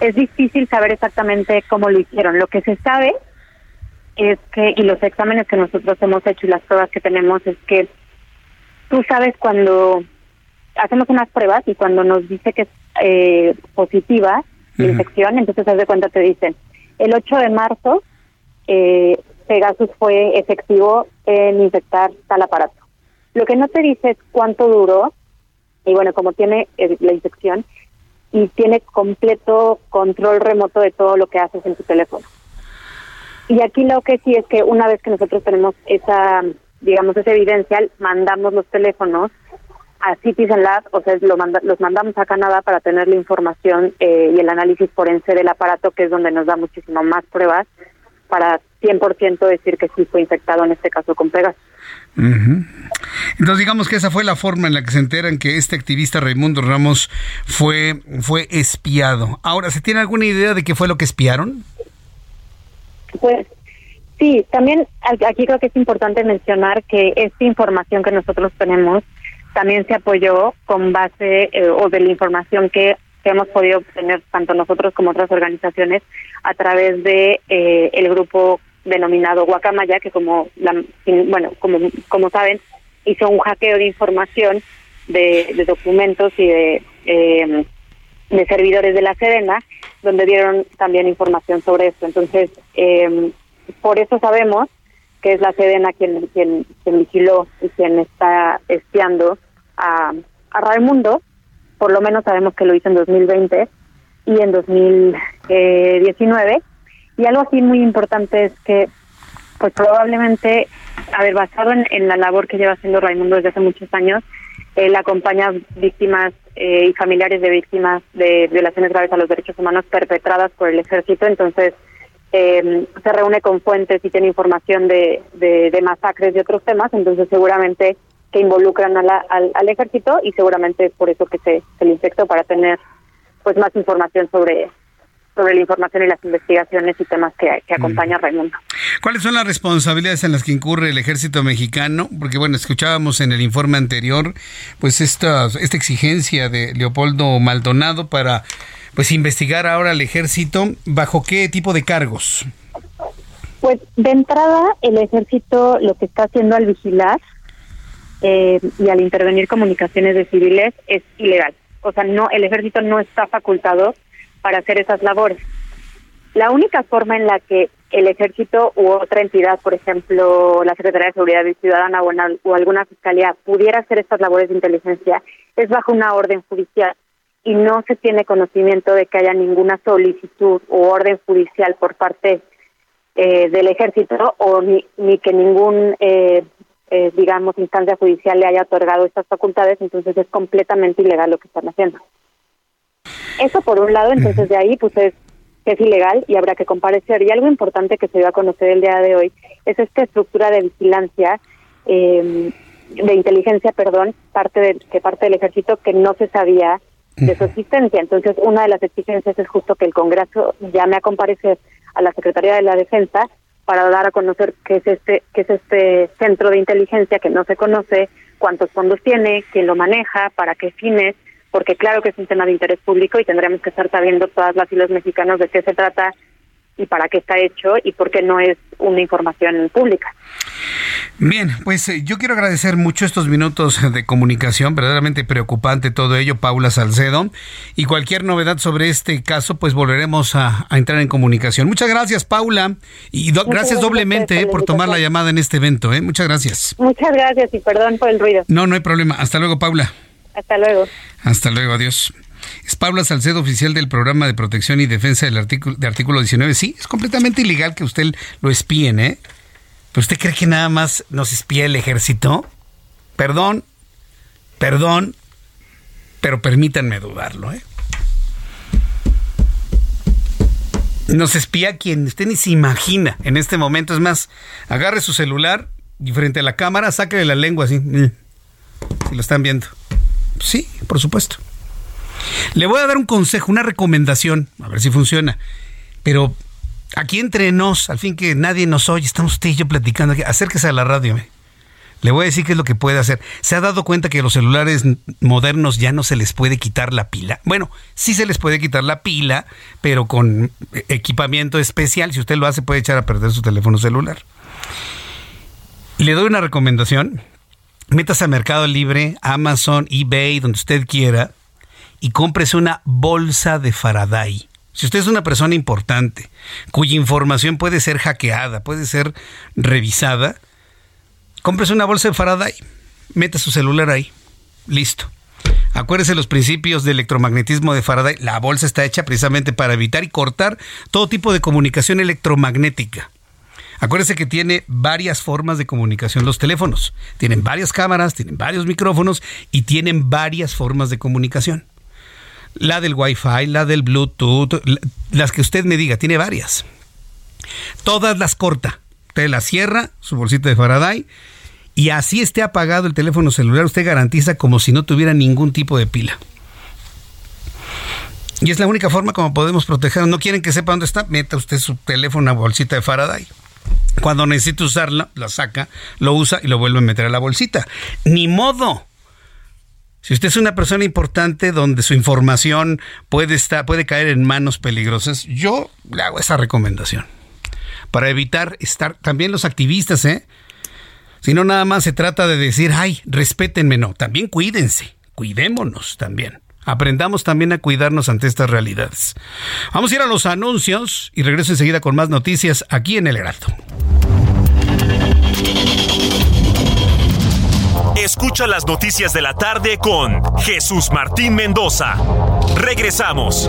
es difícil saber exactamente cómo lo hicieron. Lo que se sabe es que, y los exámenes que nosotros hemos hecho y las pruebas que tenemos, es que tú sabes cuando hacemos unas pruebas y cuando nos dice que es eh, positiva la infección, entonces haz de cuenta te dicen, el 8 de marzo eh, Pegasus fue efectivo en infectar tal aparato. Lo que no te dice es cuánto duró, y bueno, como tiene eh, la infección, y tiene completo control remoto de todo lo que haces en tu teléfono. Y aquí lo que sí es que una vez que nosotros tenemos esa, digamos, esa evidencia, mandamos los teléfonos a Citizen Lab, o sea, lo los mandamos a Canadá para tener la información eh, y el análisis forense del aparato, que es donde nos da muchísimo más pruebas para 100% decir que sí fue infectado, en este caso con Pegasus. Entonces digamos que esa fue la forma en la que se enteran que este activista Raimundo Ramos fue, fue espiado. Ahora, ¿se tiene alguna idea de qué fue lo que espiaron? Pues sí, también aquí creo que es importante mencionar que esta información que nosotros tenemos también se apoyó con base eh, o de la información que, que hemos podido obtener tanto nosotros como otras organizaciones a través de eh, el grupo denominado Guacamaya que como la- bueno como como saben hizo un hackeo de información de, de documentos y de eh, de servidores de la Sedena, donde dieron también información sobre esto. Entonces, eh, por eso sabemos que es la Sedena quien, quien, quien vigiló y quien está espiando a, a Raimundo. Por lo menos sabemos que lo hizo en 2020 y en 2019. Y algo así muy importante es que, pues probablemente, a ver, basado en, la labor que lleva haciendo Raimundo desde hace muchos años, él acompaña víctimas eh, y familiares de víctimas de violaciones graves a los derechos humanos perpetradas por el ejército. Entonces, eh, se reúne con fuentes y tiene información de, de, de masacres y otros temas. Entonces, seguramente que involucran a la- al, al ejército y seguramente es por eso que se, se le infectó para tener pues más información sobre sobre la información y las investigaciones y temas que, que acompaña a Raimundo. ¿Cuáles son las responsabilidades en las que incurre el ejército mexicano? Porque bueno, escuchábamos en el informe anterior, pues esta, esta exigencia de Leopoldo Maldonado para pues investigar ahora al ejército, ¿bajo qué tipo de cargos? Pues de entrada el ejército lo que está haciendo al vigilar eh, y al intervenir comunicaciones de civiles es ilegal. O sea, no el ejército no está facultado para hacer esas labores. La única forma en la que el ejército u otra entidad, por ejemplo, la Secretaría de Seguridad Ciudadana o, en al- o alguna fiscalía, pudiera hacer estas labores de inteligencia es bajo una orden judicial y no se tiene conocimiento de que haya ninguna solicitud o orden judicial por parte eh, del ejército o ni, ni que ningún, eh, eh, digamos, instancia judicial le haya otorgado estas facultades, entonces es completamente ilegal lo que están haciendo. Eso por un lado, entonces de ahí pues es, es ilegal y habrá que comparecer. Y algo importante que se dio a conocer el día de hoy es esta estructura de vigilancia, eh, de inteligencia, perdón, parte de, que parte del ejército que no se sabía de su existencia. Entonces, una de las exigencias es justo que el Congreso llame a comparecer a la Secretaría de la Defensa para dar a conocer qué es este qué es este centro de inteligencia que no se conoce, cuántos fondos tiene, quién lo maneja, para qué fines, porque claro que es un tema de interés público y tendremos que estar sabiendo todas las y los mexicanos de qué se trata y para qué está hecho y por qué no es una información pública. Bien, pues eh, yo quiero agradecer mucho estos minutos de comunicación, verdaderamente preocupante todo ello, Paula Salcedo, y cualquier novedad sobre este caso, pues volveremos a, a entrar en comunicación. Muchas gracias, Paula, y do- Muchas gracias doblemente eh, por la tomar la llamada en este evento. eh. Muchas gracias. Muchas gracias y perdón por el ruido. No, no hay problema. Hasta luego, Paula. Hasta luego. Hasta luego, adiós. Es Paula Salcedo, oficial del Programa de Protección y Defensa del artículo, de artículo 19. Sí, es completamente ilegal que usted lo espíen, ¿eh? ¿Pero usted cree que nada más nos espía el ejército? Perdón, perdón, pero permítanme dudarlo, ¿eh? Nos espía quien usted ni se imagina en este momento. Es más, agarre su celular y frente a la cámara, sáquele la lengua así. Mm. Si lo están viendo. Sí, por supuesto. Le voy a dar un consejo, una recomendación, a ver si funciona. Pero aquí entre nos, al fin que nadie nos oye, estamos usted y yo platicando aquí. Acérquese a la radio. Le voy a decir qué es lo que puede hacer. ¿Se ha dado cuenta que a los celulares modernos ya no se les puede quitar la pila? Bueno, sí se les puede quitar la pila, pero con equipamiento especial. Si usted lo hace, puede echar a perder su teléfono celular. Le doy una recomendación. Métase a Mercado Libre, Amazon, eBay, donde usted quiera, y cómprese una bolsa de Faraday. Si usted es una persona importante, cuya información puede ser hackeada, puede ser revisada, cómprese una bolsa de Faraday, meta su celular ahí, listo. Acuérdese los principios de electromagnetismo de Faraday. La bolsa está hecha precisamente para evitar y cortar todo tipo de comunicación electromagnética. Acuérdese que tiene varias formas de comunicación los teléfonos. Tienen varias cámaras, tienen varios micrófonos y tienen varias formas de comunicación. La del Wi-Fi, la del Bluetooth, las que usted me diga, tiene varias. Todas las corta. Usted la cierra, su bolsita de Faraday, y así esté apagado el teléfono celular, usted garantiza como si no tuviera ningún tipo de pila. Y es la única forma como podemos proteger. No quieren que sepa dónde está, meta usted su teléfono a bolsita de Faraday. Cuando necesite usarla, la saca, lo usa y lo vuelve a meter a la bolsita. Ni modo. Si usted es una persona importante donde su información puede, estar, puede caer en manos peligrosas, yo le hago esa recomendación. Para evitar estar, también los activistas, ¿eh? Si no, nada más se trata de decir, ay, respétenme, no, también cuídense, cuidémonos también. Aprendamos también a cuidarnos ante estas realidades. Vamos a ir a los anuncios y regreso enseguida con más noticias aquí en El Heraldo. Escucha las noticias de la tarde con Jesús Martín Mendoza. Regresamos.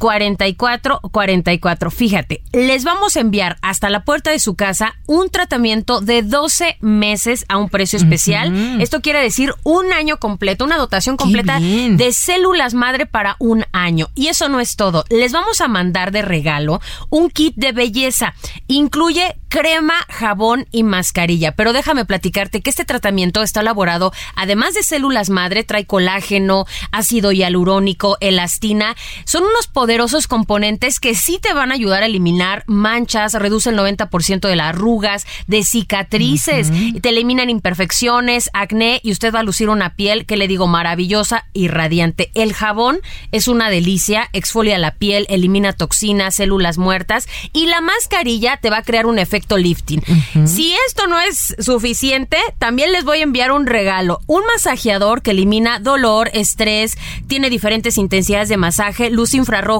44 44. Fíjate, les vamos a enviar hasta la puerta de su casa un tratamiento de 12 meses a un precio especial. Esto quiere decir un año completo, una dotación completa de células madre para un año. Y eso no es todo. Les vamos a mandar de regalo un kit de belleza. Incluye crema, jabón y mascarilla. Pero déjame platicarte que este tratamiento está elaborado, además de células madre, trae colágeno, ácido hialurónico, elastina. Son unos poderosos componentes que sí te van a ayudar a eliminar manchas, reduce el 90% de las arrugas, de cicatrices, te eliminan imperfecciones, acné y usted va a lucir una piel que le digo maravillosa y radiante. El jabón es una delicia, exfolia la piel, elimina toxinas, células muertas y la mascarilla te va a crear un efecto lifting. Si esto no es suficiente, también les voy a enviar un regalo, un masajeador que elimina dolor, estrés, tiene diferentes intensidades de masaje, luz infrarroja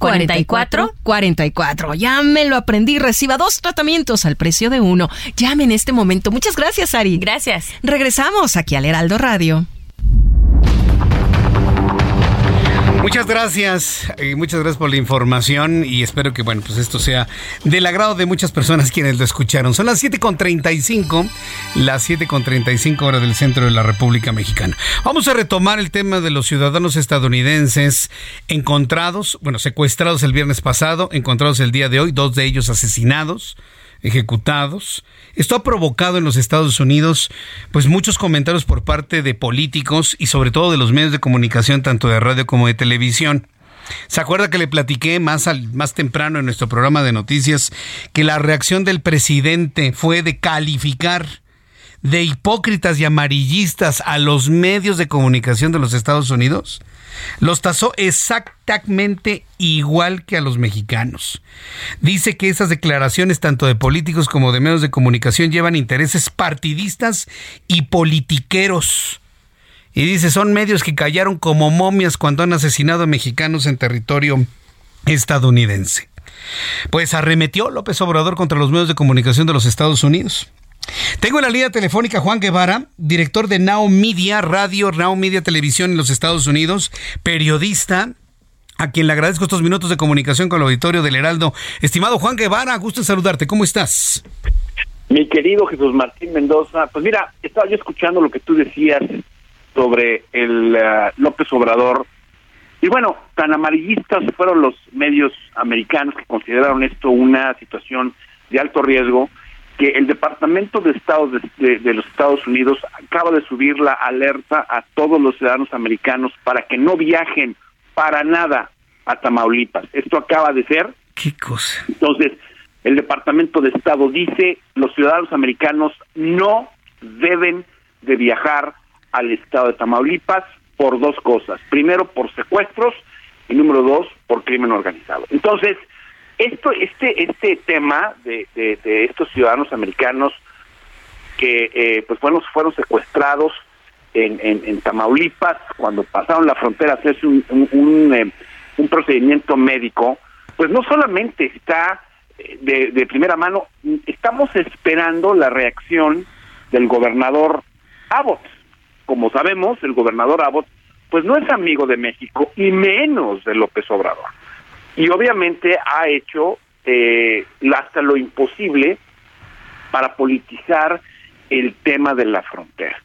44 44. Ya me lo aprendí. Reciba dos tratamientos al precio de uno. Llame en este momento. Muchas gracias, Ari. Gracias. Regresamos aquí al Heraldo Radio. Muchas gracias, y muchas gracias por la información y espero que bueno, pues esto sea del agrado de muchas personas quienes lo escucharon. Son las 7.35, las 7.35 horas del centro de la República Mexicana. Vamos a retomar el tema de los ciudadanos estadounidenses encontrados, bueno, secuestrados el viernes pasado, encontrados el día de hoy, dos de ellos asesinados ejecutados. Esto ha provocado en los Estados Unidos pues muchos comentarios por parte de políticos y sobre todo de los medios de comunicación tanto de radio como de televisión. ¿Se acuerda que le platiqué más, al, más temprano en nuestro programa de noticias que la reacción del presidente fue de calificar de hipócritas y amarillistas a los medios de comunicación de los Estados Unidos? Los tasó exactamente igual que a los mexicanos. Dice que esas declaraciones, tanto de políticos como de medios de comunicación, llevan intereses partidistas y politiqueros. Y dice, son medios que callaron como momias cuando han asesinado a mexicanos en territorio estadounidense. Pues arremetió López Obrador contra los medios de comunicación de los Estados Unidos. Tengo en la línea telefónica Juan Guevara, director de Now Media Radio, Now Media Televisión en los Estados Unidos, periodista, a quien le agradezco estos minutos de comunicación con el auditorio del Heraldo. Estimado Juan Guevara, gusto en saludarte. ¿Cómo estás? Mi querido Jesús Martín Mendoza, pues mira, estaba yo escuchando lo que tú decías sobre el eh, López Obrador. Y bueno, tan amarillistas fueron los medios americanos que consideraron esto una situación de alto riesgo que el Departamento de Estado de, de, los Estados Unidos acaba de subir la alerta a todos los ciudadanos americanos para que no viajen para nada a Tamaulipas. Esto acaba de ser. ¿Qué cosa? Entonces, el Departamento de Estado dice los ciudadanos americanos no deben de viajar al estado de Tamaulipas por dos cosas. Primero, por secuestros y número dos, por crimen organizado. Entonces, esto, este, este tema de, de, estos ciudadanos americanos que eh, pues fueron, fueron secuestrados en, en, Tamaulipas cuando pasaron la frontera a hacerse un, un, eh, un procedimiento médico, pues no solamente está de, de primera mano, estamos esperando la reacción del gobernador Abbott. Como sabemos, el gobernador Abbott pues no es amigo de México y menos de López Obrador. Y obviamente ha hecho eh, hasta lo imposible para politizar el tema de la frontera.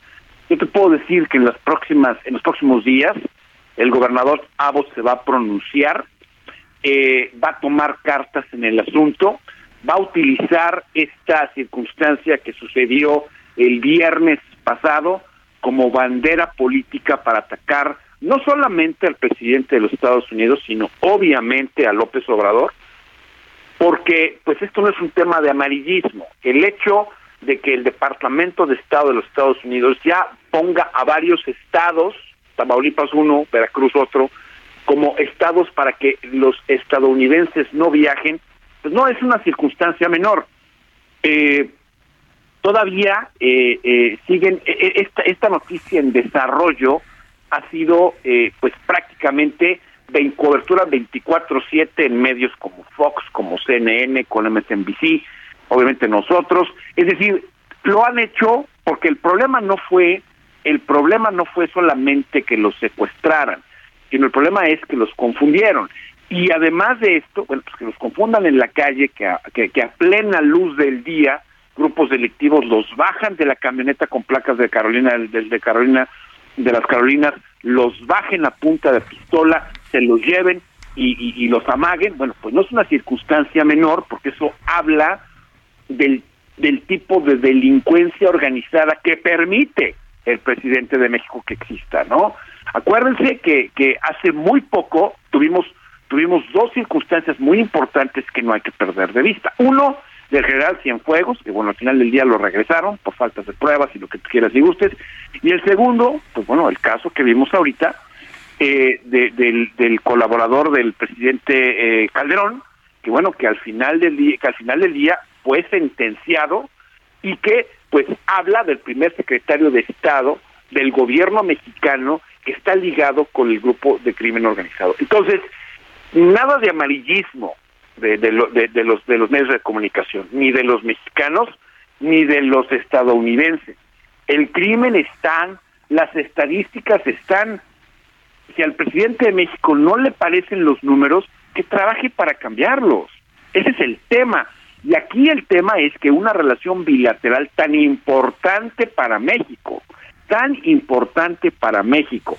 Yo te puedo decir que en las próximas, en los próximos días, el gobernador Abbott se va a pronunciar eh, va a tomar cartas en el asunto, va a utilizar esta circunstancia que sucedió el viernes pasado como bandera política para atacar no solamente al presidente de los Estados Unidos, sino obviamente a López Obrador, porque pues esto no es un tema de amarillismo. El hecho de que el Departamento de Estado de los Estados Unidos ya ponga a varios estados, Tamaulipas uno, Veracruz otro, como estados para que los estadounidenses no viajen, pues no es una circunstancia menor. Eh, todavía eh, eh, siguen esta, esta noticia en desarrollo ha sido pues prácticamente de cobertura 24/7 en medios como Fox, como CNN, con MSNBC, obviamente nosotros, es decir, lo han hecho porque el problema no fue el problema no fue solamente que los secuestraran, sino el problema es que los confundieron. Y además de esto, bueno, pues que los confundan en la calle, que a, que, a plena luz del día, grupos delictivos los bajan de la camioneta con placas de Carolina, de, de Carolina, de las Carolinas, los bajen a punta de pistola, se los lleven y, y, los amaguen, bueno, pues no es una circunstancia menor, porque eso habla del, del tipo de delincuencia organizada que permite el presidente de México que exista, ¿no? Acuérdense que, que hace muy poco tuvimos, tuvimos dos circunstancias muy importantes que no hay que perder de vista. Uno, del general Cienfuegos, que bueno, al final del día lo regresaron por faltas de pruebas y lo que tú quieras y gustes. Y el segundo, pues bueno, el caso que vimos ahorita eh, del, del, colaborador del presidente eh, Calderón, que bueno, que al final del día, que al final del día fue sentenciado y que pues habla del primer secretario de Estado del gobierno mexicano que está ligado con el grupo de crimen organizado. Entonces, nada de amarillismo de, de, de, los, de los medios de comunicación, ni de los mexicanos, ni de los estadounidenses. El crimen está, las estadísticas están. Si al presidente de México no le parecen los números, que trabaje para cambiarlos. Ese es el tema. Y aquí el tema es que una relación bilateral tan importante para México, tan importante para México,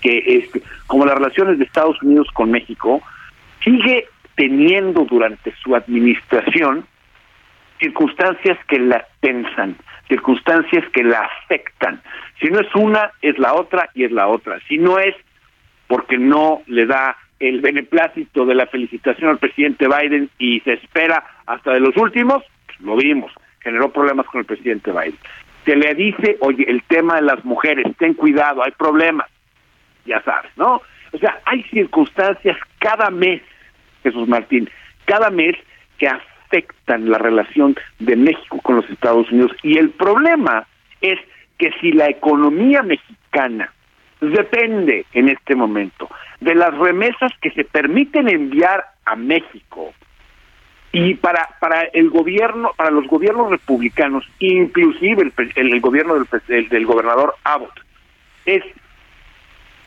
que es como las relaciones de Estados Unidos con México, sigue teniendo durante su administración circunstancias que la tensan, circunstancias que la afectan. Si no es una, es la otra y es la otra. Si no es porque no le da el beneplácito de la felicitación al presidente Biden y se espera hasta de los últimos, pues lo vimos, generó problemas con el presidente Biden se le dice, oye, el tema de las mujeres, ten cuidado, hay problemas, ya sabes, ¿no? O sea, hay circunstancias cada mes, Jesús Martín, cada mes que afectan la relación de México con los Estados Unidos. Y el problema es que si la economía mexicana depende en este momento de las remesas que se permiten enviar a México y para para el gobierno para los gobiernos republicanos inclusive el, gobierno del, gobernador Abbott es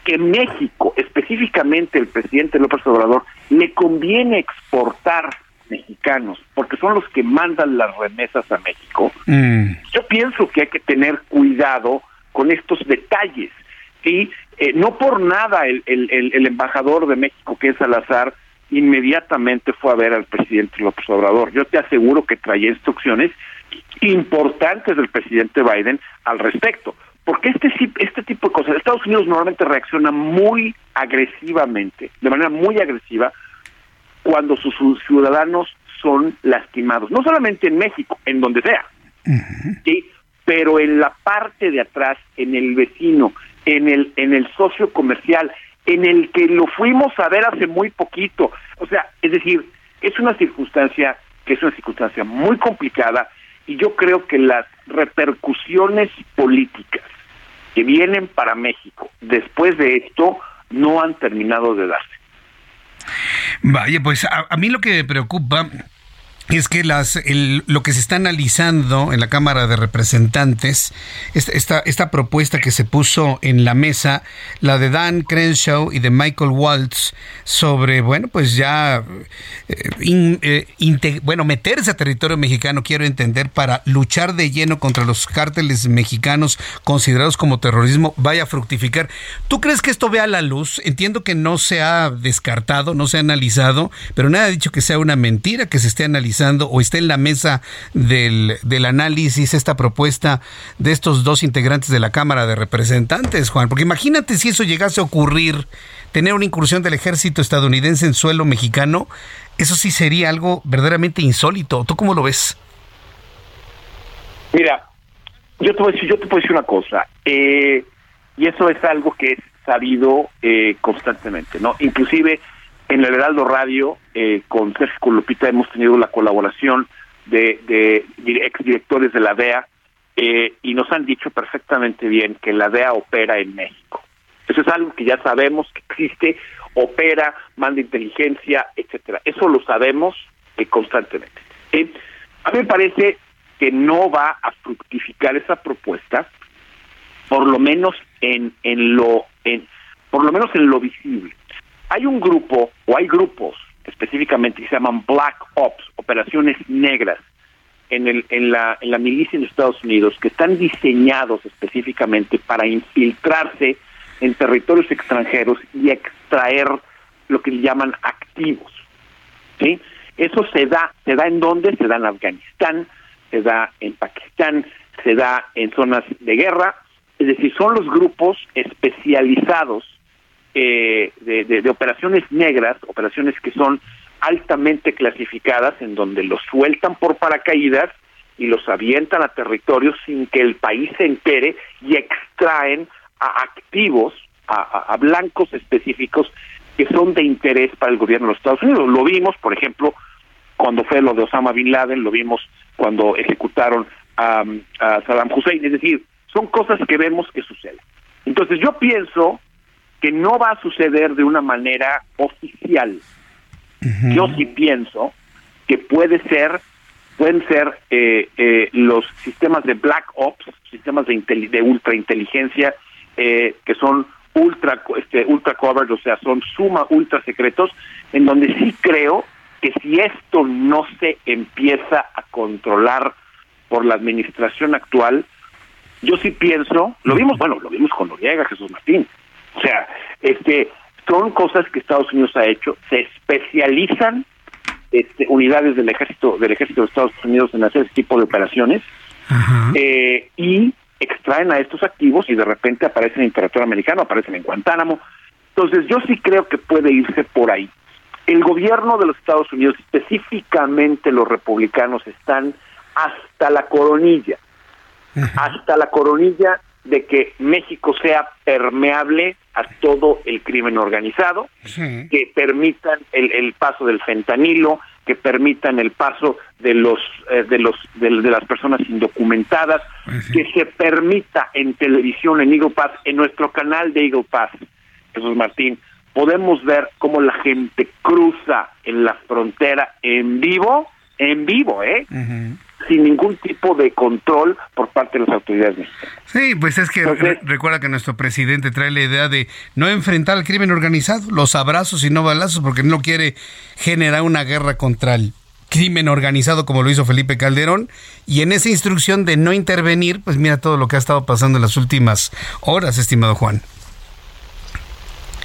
que México, específicamente el presidente López Obrador, le conviene exportar mexicanos, porque son los que mandan las remesas a México, Mm. yo pienso que hay que tener cuidado con estos detalles. ¿sí? Eh, no por nada el, el- embajador de México, que es Salazar, inmediatamente fue a ver al presidente López Obrador. Yo te aseguro que traía instrucciones importantes del presidente Biden al respecto. Porque este, este tipo de cosas, Estados Unidos normalmente reacciona muy agresivamente, de manera muy agresiva, cuando sus sus ciudadanos son lastimados. No solamente en México, en donde sea. ¿sí? Pero en la parte de atrás, en el vecino, en el, en el socio comercial, en el que lo fuimos a ver hace muy poquito. O sea, es decir, es una circunstancia que es una circunstancia muy complicada y yo creo que las repercusiones políticas que vienen para México después de esto no han terminado de darse. Vaya, pues a, a mí lo que me preocupa es que las el- lo que se está analizando en la Cámara de Representantes, esta, esta, esta propuesta que se puso en la mesa, la de Dan Crenshaw y de Michael Waltz, sobre, bueno, pues ya, eh, eh, bueno, meterse a territorio mexicano, quiero entender, para luchar de lleno contra los cárteles mexicanos considerados como terrorismo, vaya a fructificar. ¿Tú crees que esto vea la luz? Entiendo que no se ha descartado, no se ha analizado, pero nada ha dicho que sea una mentira que se esté analizando o esté en la mesa del, del análisis esta propuesta de estos dos integrantes de la Cámara de Representantes, Juan. Porque imagínate si eso llegase a ocurrir, tener una incursión del ejército estadounidense en suelo mexicano, eso sí sería algo verdaderamente insólito. ¿Tú cómo lo ves? Mira, yo te voy a decir, yo te puedo decir una cosa, eh, y eso es algo que es sabido eh, constantemente, ¿no? Inclusive en el Heraldo Radio, eh, con Sergio Colupita hemos tenido la colaboración de, de dir- exdirectores de la DEA eh, y nos han dicho perfectamente bien que la DEA opera en México. Eso es algo que ya sabemos que existe, opera, manda inteligencia, etcétera. Eso lo sabemos eh, constantemente. ¿sí? A mí me parece que no va a fructificar esa propuesta, por lo menos en, en lo, en, por lo menos en lo visible. Hay un grupo, o hay grupos específicamente que se llaman Black Ops, operaciones negras, en, el, en, la, en la milicia en Estados Unidos, que están diseñados específicamente para infiltrarse en territorios extranjeros y extraer lo que llaman activos. ¿sí? Eso se da, se da en dónde? Se da en Afganistán, se da en Pakistán, se da en zonas de guerra, es decir, son los grupos especializados eh, de, de- operaciones negras, operaciones que son altamente clasificadas, en donde los sueltan por paracaídas y los avientan a territorios sin que el país se entere y extraen a activos, a, a- blancos específicos que son de interés para el gobierno de los Estados Unidos. Lo vimos, por ejemplo, cuando fue lo de Osama Bin Laden, lo vimos cuando ejecutaron a Saddam Hussein, es decir, son cosas que vemos que suceden. Entonces yo pienso que no va a suceder de una manera oficial. Yo sí pienso que puede ser, pueden ser eh, eh, los sistemas de black ops, sistemas de, de ultrainteligencia eh, que son ultra este, ultra covered, o sea, son suma ultra secretos, en donde sí creo que si esto no se empieza a controlar por la administración actual, yo sí pienso, lo vimos, bueno, lo vimos con Noriega, Jesús Martín, o sea, este, son cosas que Estados Unidos ha hecho, se especializan este, unidades del ejército del ejército de Estados Unidos en hacer ese tipo de operaciones eh, y extraen a estos activos y de repente aparecen en territorio americano, aparecen en Guantánamo. Entonces yo sí creo que puede irse por ahí. El gobierno de los Estados Unidos, específicamente los republicanos, están hasta la coronilla, hasta la coronilla de que México sea permeable a todo el crimen organizado, que permitan el, el paso del fentanilo, que permitan el paso de los eh, de los de, de las personas indocumentadas, que se permita en televisión en Eagle Pass, en nuestro canal de Eagle Pass, Jesús Martín, podemos ver cómo la gente cruza en la frontera en vivo, en vivo, ¿eh? Sin ningún tipo de control por parte de las autoridades mexicanas. Sí, pues es que recuerda que nuestro presidente trae la idea de no enfrentar al crimen organizado, los abrazos y no balazos, porque no quiere generar una guerra contra el crimen organizado como lo hizo Felipe Calderón y en esa instrucción de no intervenir, pues mira todo lo que ha estado pasando en las últimas horas, estimado Juan.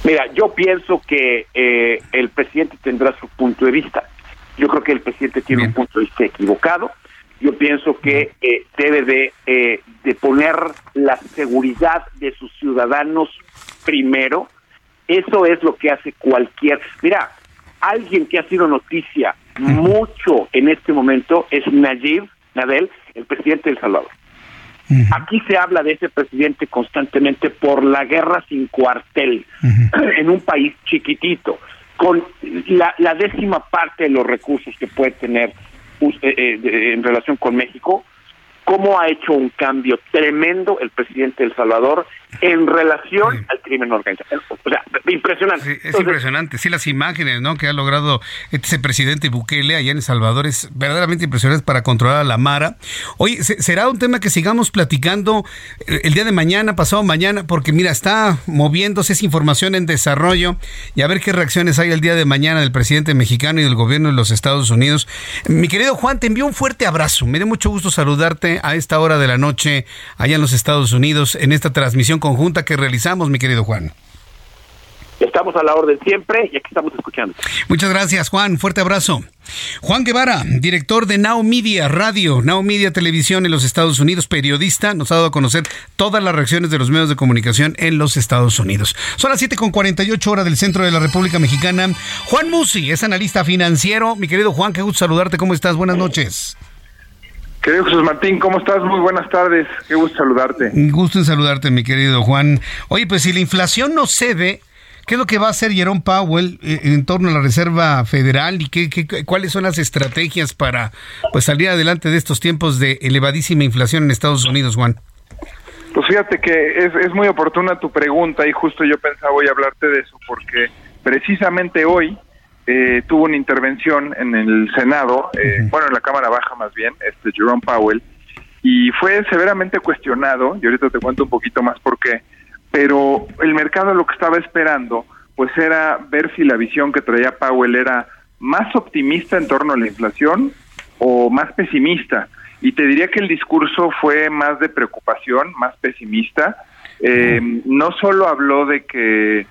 Mira, yo pienso que eh, el presidente tendrá su punto de vista. Yo creo que el presidente tiene un punto de vista equivocado. Yo pienso que eh, debe de, eh, de poner la seguridad de sus ciudadanos primero. Eso es lo que hace cualquier... Mira, alguien que ha sido noticia mucho en este momento es Nayib Nadel, el presidente de El Salvador. Aquí se habla de ese presidente constantemente por la guerra sin cuartel en un país chiquitito, con la, décima parte de los recursos que puede tener en relación con México, cómo ha hecho un cambio tremendo el presidente de El Salvador en relación al crimen organizado. O sea, impresionante. es impresionante. Sí, las imágenes ¿no? que ha logrado este presidente Bukele allá en El Salvador es verdaderamente impresionante para controlar a la Mara. Oye, será un tema que sigamos platicando eh, el día de mañana, pasado mañana, porque mira, está moviéndose esa información en desarrollo y a ver qué reacciones hay el día de mañana del presidente mexicano y del gobierno de los Estados Unidos. Mi querido Juan, te envío un fuerte abrazo. Me dio mucho gusto saludarte a esta hora de la noche allá en los Estados Unidos en esta transmisión conjunta que realizamos, mi querido Juan. Estamos a la orden siempre y aquí estamos escuchando. Muchas gracias, Juan. Fuerte abrazo. Juan Guevara, director de Now Media Radio, Now Media Televisión en los Estados Unidos, periodista, nos ha dado a conocer todas las reacciones de los medios de comunicación en los Estados Unidos. Son las 7.48 horas del centro de la República Mexicana. Juan Musi es analista financiero. Mi querido Juan, qué gusto saludarte. ¿Cómo estás? Buenas noches. Querido Jesús Martín, ¿cómo estás? Muy buenas tardes. Qué gusto saludarte. Un gusto en saludarte, mi querido Juan. Oye, pues si la inflación no cede, ¿qué es lo que va a hacer Jerome Powell eh, en torno a la Reserva Federal y qué, qué, cuáles son las estrategias para pues salir adelante de estos tiempos de elevadísima inflación en Estados Unidos, Juan? Pues fíjate que es, es muy oportuna tu pregunta y justo yo pensaba voy a hablarte de eso porque precisamente hoy eh, tuvo una intervención en el Senado, eh, bueno, en la Cámara Baja más bien, este Jerome Powell, y fue severamente cuestionado, y ahorita te cuento un poquito más por qué, pero el mercado lo que estaba esperando, pues era ver si la visión que traía Powell era más optimista en torno a la inflación o más pesimista. Y te diría que el discurso fue más de preocupación, más pesimista. Eh, no solo habló de que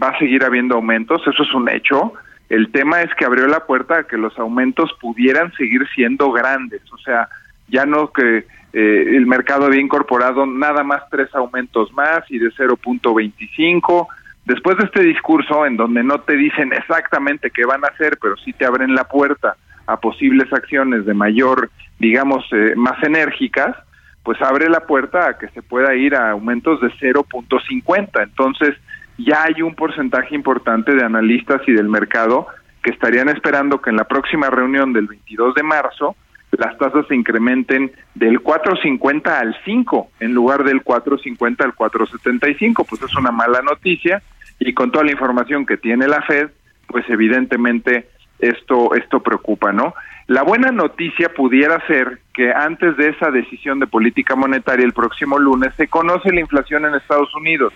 va a seguir habiendo aumentos, eso es un hecho, el tema es que abrió la puerta a que los aumentos pudieran seguir siendo grandes, o sea, ya no que eh, el mercado había incorporado nada más tres aumentos más y de 0.25. Después de este discurso, en donde no te dicen exactamente qué van a hacer, pero sí te abren la puerta a posibles acciones de mayor, digamos, eh, más enérgicas, pues abre la puerta a que se pueda ir a aumentos de 0.50. Entonces, ya hay un porcentaje importante de analistas y del mercado que estarían esperando que en la próxima reunión del 22 de marzo las tasas se incrementen del 4.50 al 5 en lugar del 4.50 al 4.75, pues es una mala noticia y con toda la información que tiene la Fed, pues evidentemente esto esto preocupa, ¿no? La buena noticia pudiera ser que antes de esa decisión de política monetaria el próximo lunes se conoce la inflación en Estados Unidos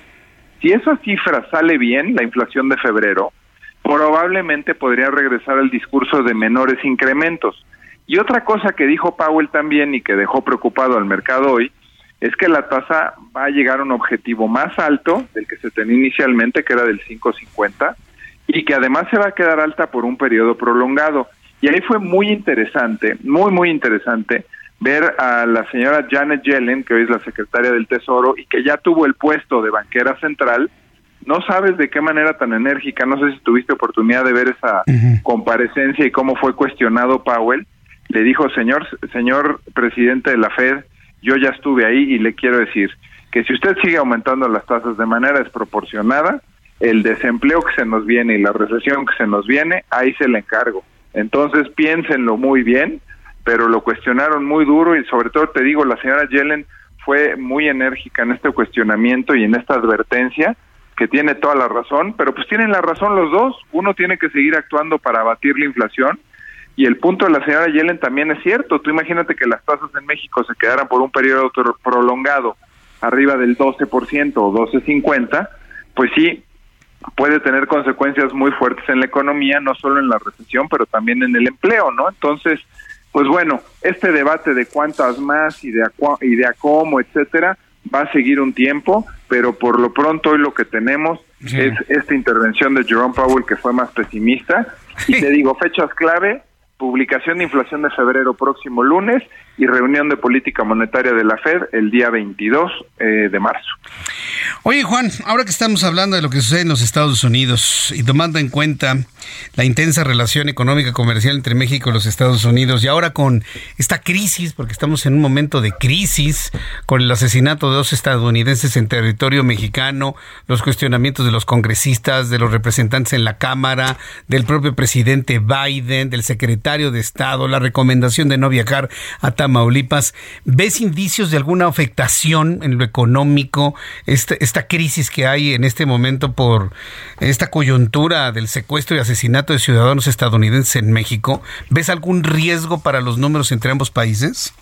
si esa cifra sale bien, la inflación de febrero, probablemente podría regresar al discurso de menores incrementos. Y otra cosa que dijo Powell también y que dejó preocupado al mercado hoy es que la tasa va a llegar a un objetivo más alto del que se tenía inicialmente, que era del 5.50, y que además se va a quedar alta por un periodo prolongado. Y ahí fue muy interesante, muy, muy interesante, ver a la señora Janet Yellen, que hoy es la secretaria del Tesoro y que ya tuvo el puesto de banquera central, no sabes de qué manera tan enérgica, no sé si tuviste oportunidad de ver esa comparecencia y cómo fue cuestionado Powell, le dijo, señor, señor presidente de la Fed, yo ya estuve ahí y le quiero decir que si usted sigue aumentando las tasas de manera desproporcionada, el desempleo que se nos viene y la recesión que se nos viene, ahí se le encargo. Entonces piénsenlo muy bien, pero lo cuestionaron muy duro y sobre todo te digo, la señora Yellen fue muy enérgica en este cuestionamiento y en esta advertencia, que tiene toda la razón, pero pues tienen la razón los dos, uno tiene que seguir actuando para abatir la inflación Y el punto de la señora Yellen también es cierto. Tú imagínate que las tasas en México se quedaran por un periodo prolongado arriba del 12% o 12.50, pues sí, puede tener consecuencias muy fuertes en la economía, no solo en la recesión, pero también en el empleo, ¿no? Entonces, pues bueno, este debate de cuántas más y de a, y de a cómo, etcétera, va a seguir un tiempo, pero por lo pronto hoy lo que tenemos es esta intervención de Jerome Powell que fue más pesimista. Y te digo, fechas clave, publicación de inflación de febrero próximo lunes y reunión de política monetaria de la Fed el día 22 eh, de marzo. Oye Juan, ahora que estamos hablando de lo que sucede en los Estados Unidos y tomando en cuenta la intensa relación económica comercial entre México y los Estados Unidos y ahora con esta crisis, porque estamos en un momento de crisis, con el asesinato de dos estadounidenses en territorio mexicano, los cuestionamientos de los congresistas, de los representantes en la Cámara, del propio presidente Biden, del secretario de Estado, la recomendación de no viajar a Tamaulipas, ¿ves indicios de alguna afectación en lo económico, esta, esta crisis que hay en este momento por esta coyuntura del secuestro y asesinato de ciudadanos estadounidenses en México? ¿Ves algún riesgo para los números entre ambos países?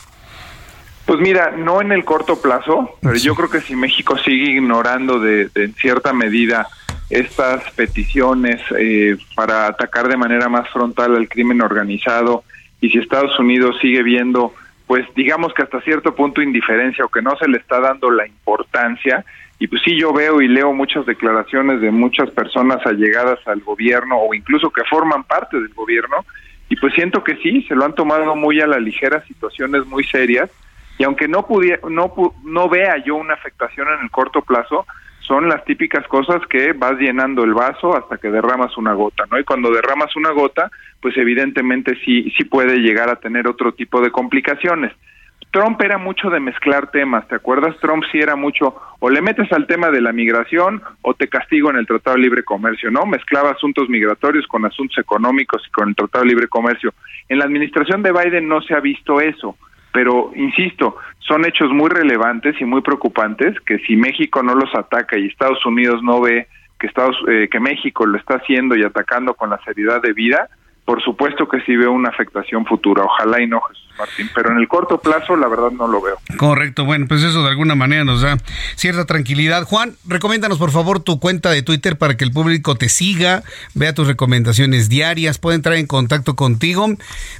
Pues mira, no en el corto plazo, pero yo creo que si México sigue ignorando de, en cierta medida estas peticiones eh, para atacar de manera más frontal al crimen organizado y si Estados Unidos sigue viendo pues digamos que hasta cierto punto indiferencia o que no se le está dando la importancia. Y pues sí, yo veo y leo muchas declaraciones de muchas personas allegadas al gobierno o incluso que forman parte del gobierno y pues siento que sí, se lo han tomado muy a la ligera, situaciones muy serias y aunque no no, no vea yo una afectación en el corto plazo, son las típicas cosas que vas llenando el vaso hasta que derramas una gota, ¿no? Y cuando derramas una gota, pues evidentemente sí, sí puede llegar a tener otro tipo de complicaciones. Trump era mucho de mezclar temas, ¿te acuerdas? Trump sí era mucho, o le metes al tema de la migración o te castigo en el Tratado de Libre Comercio, ¿no? Mezclaba asuntos migratorios con asuntos económicos y con el Tratado de Libre Comercio. En la administración de Biden no se ha visto eso pero insisto, son hechos muy relevantes y muy preocupantes que si México no los ataca y Estados Unidos no ve que Estados eh, que México lo está haciendo y atacando con la seriedad de vida, por supuesto que sí veo una afectación futura. Ojalá y no, Jesús Martín, pero en el corto plazo la verdad no lo veo. Correcto, bueno, pues eso de alguna manera nos da cierta tranquilidad. Juan, recomiéndanos por favor tu cuenta de Twitter para que el público te siga, vea tus recomendaciones diarias, puede entrar en contacto contigo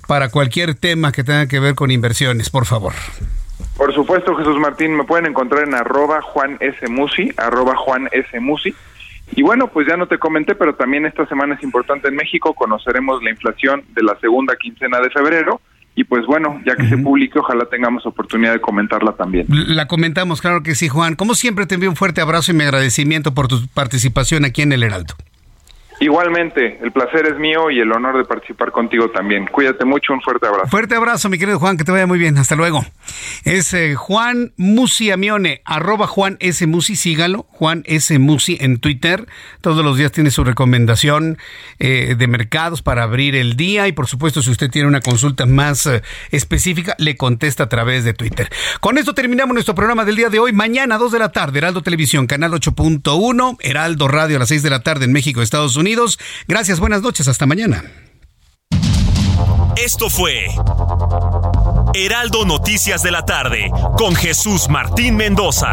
para cualquier tema que tenga que ver con inversiones, por favor. Por supuesto, Jesús Martín, me pueden encontrar en arroba Juan S. Musi, arroba Juan S. Musi. Y bueno, pues ya no te comenté, pero también esta semana es importante en México, conoceremos la inflación de la segunda quincena de febrero. Y pues bueno, ya que se publique, ojalá tengamos oportunidad de comentarla también. La comentamos, claro que sí, Juan. Como siempre, te envío un fuerte abrazo y mi agradecimiento por tu participación aquí en El Heraldo. Igualmente, el placer es mío y el honor de participar contigo también. Cuídate mucho, un fuerte abrazo. Fuerte abrazo, mi querido Juan, que te vaya muy bien. Hasta luego. Es eh, Juan Musi Amione, arroba Juan S. Musi, sígalo, Juan S. Musi en Twitter. Todos los días tiene su recomendación eh, de mercados para abrir el día y por supuesto si usted tiene una consulta más eh, específica, le contesta a través de Twitter. Con esto terminamos nuestro programa del día de hoy. Mañana, 2 de la tarde, Heraldo Televisión, canal 8.1, Heraldo Radio a las 6 de la tarde en México, Estados Unidos Gracias, buenas noches, hasta mañana. Esto fue Heraldo Noticias de la tarde con Jesús Martín Mendoza.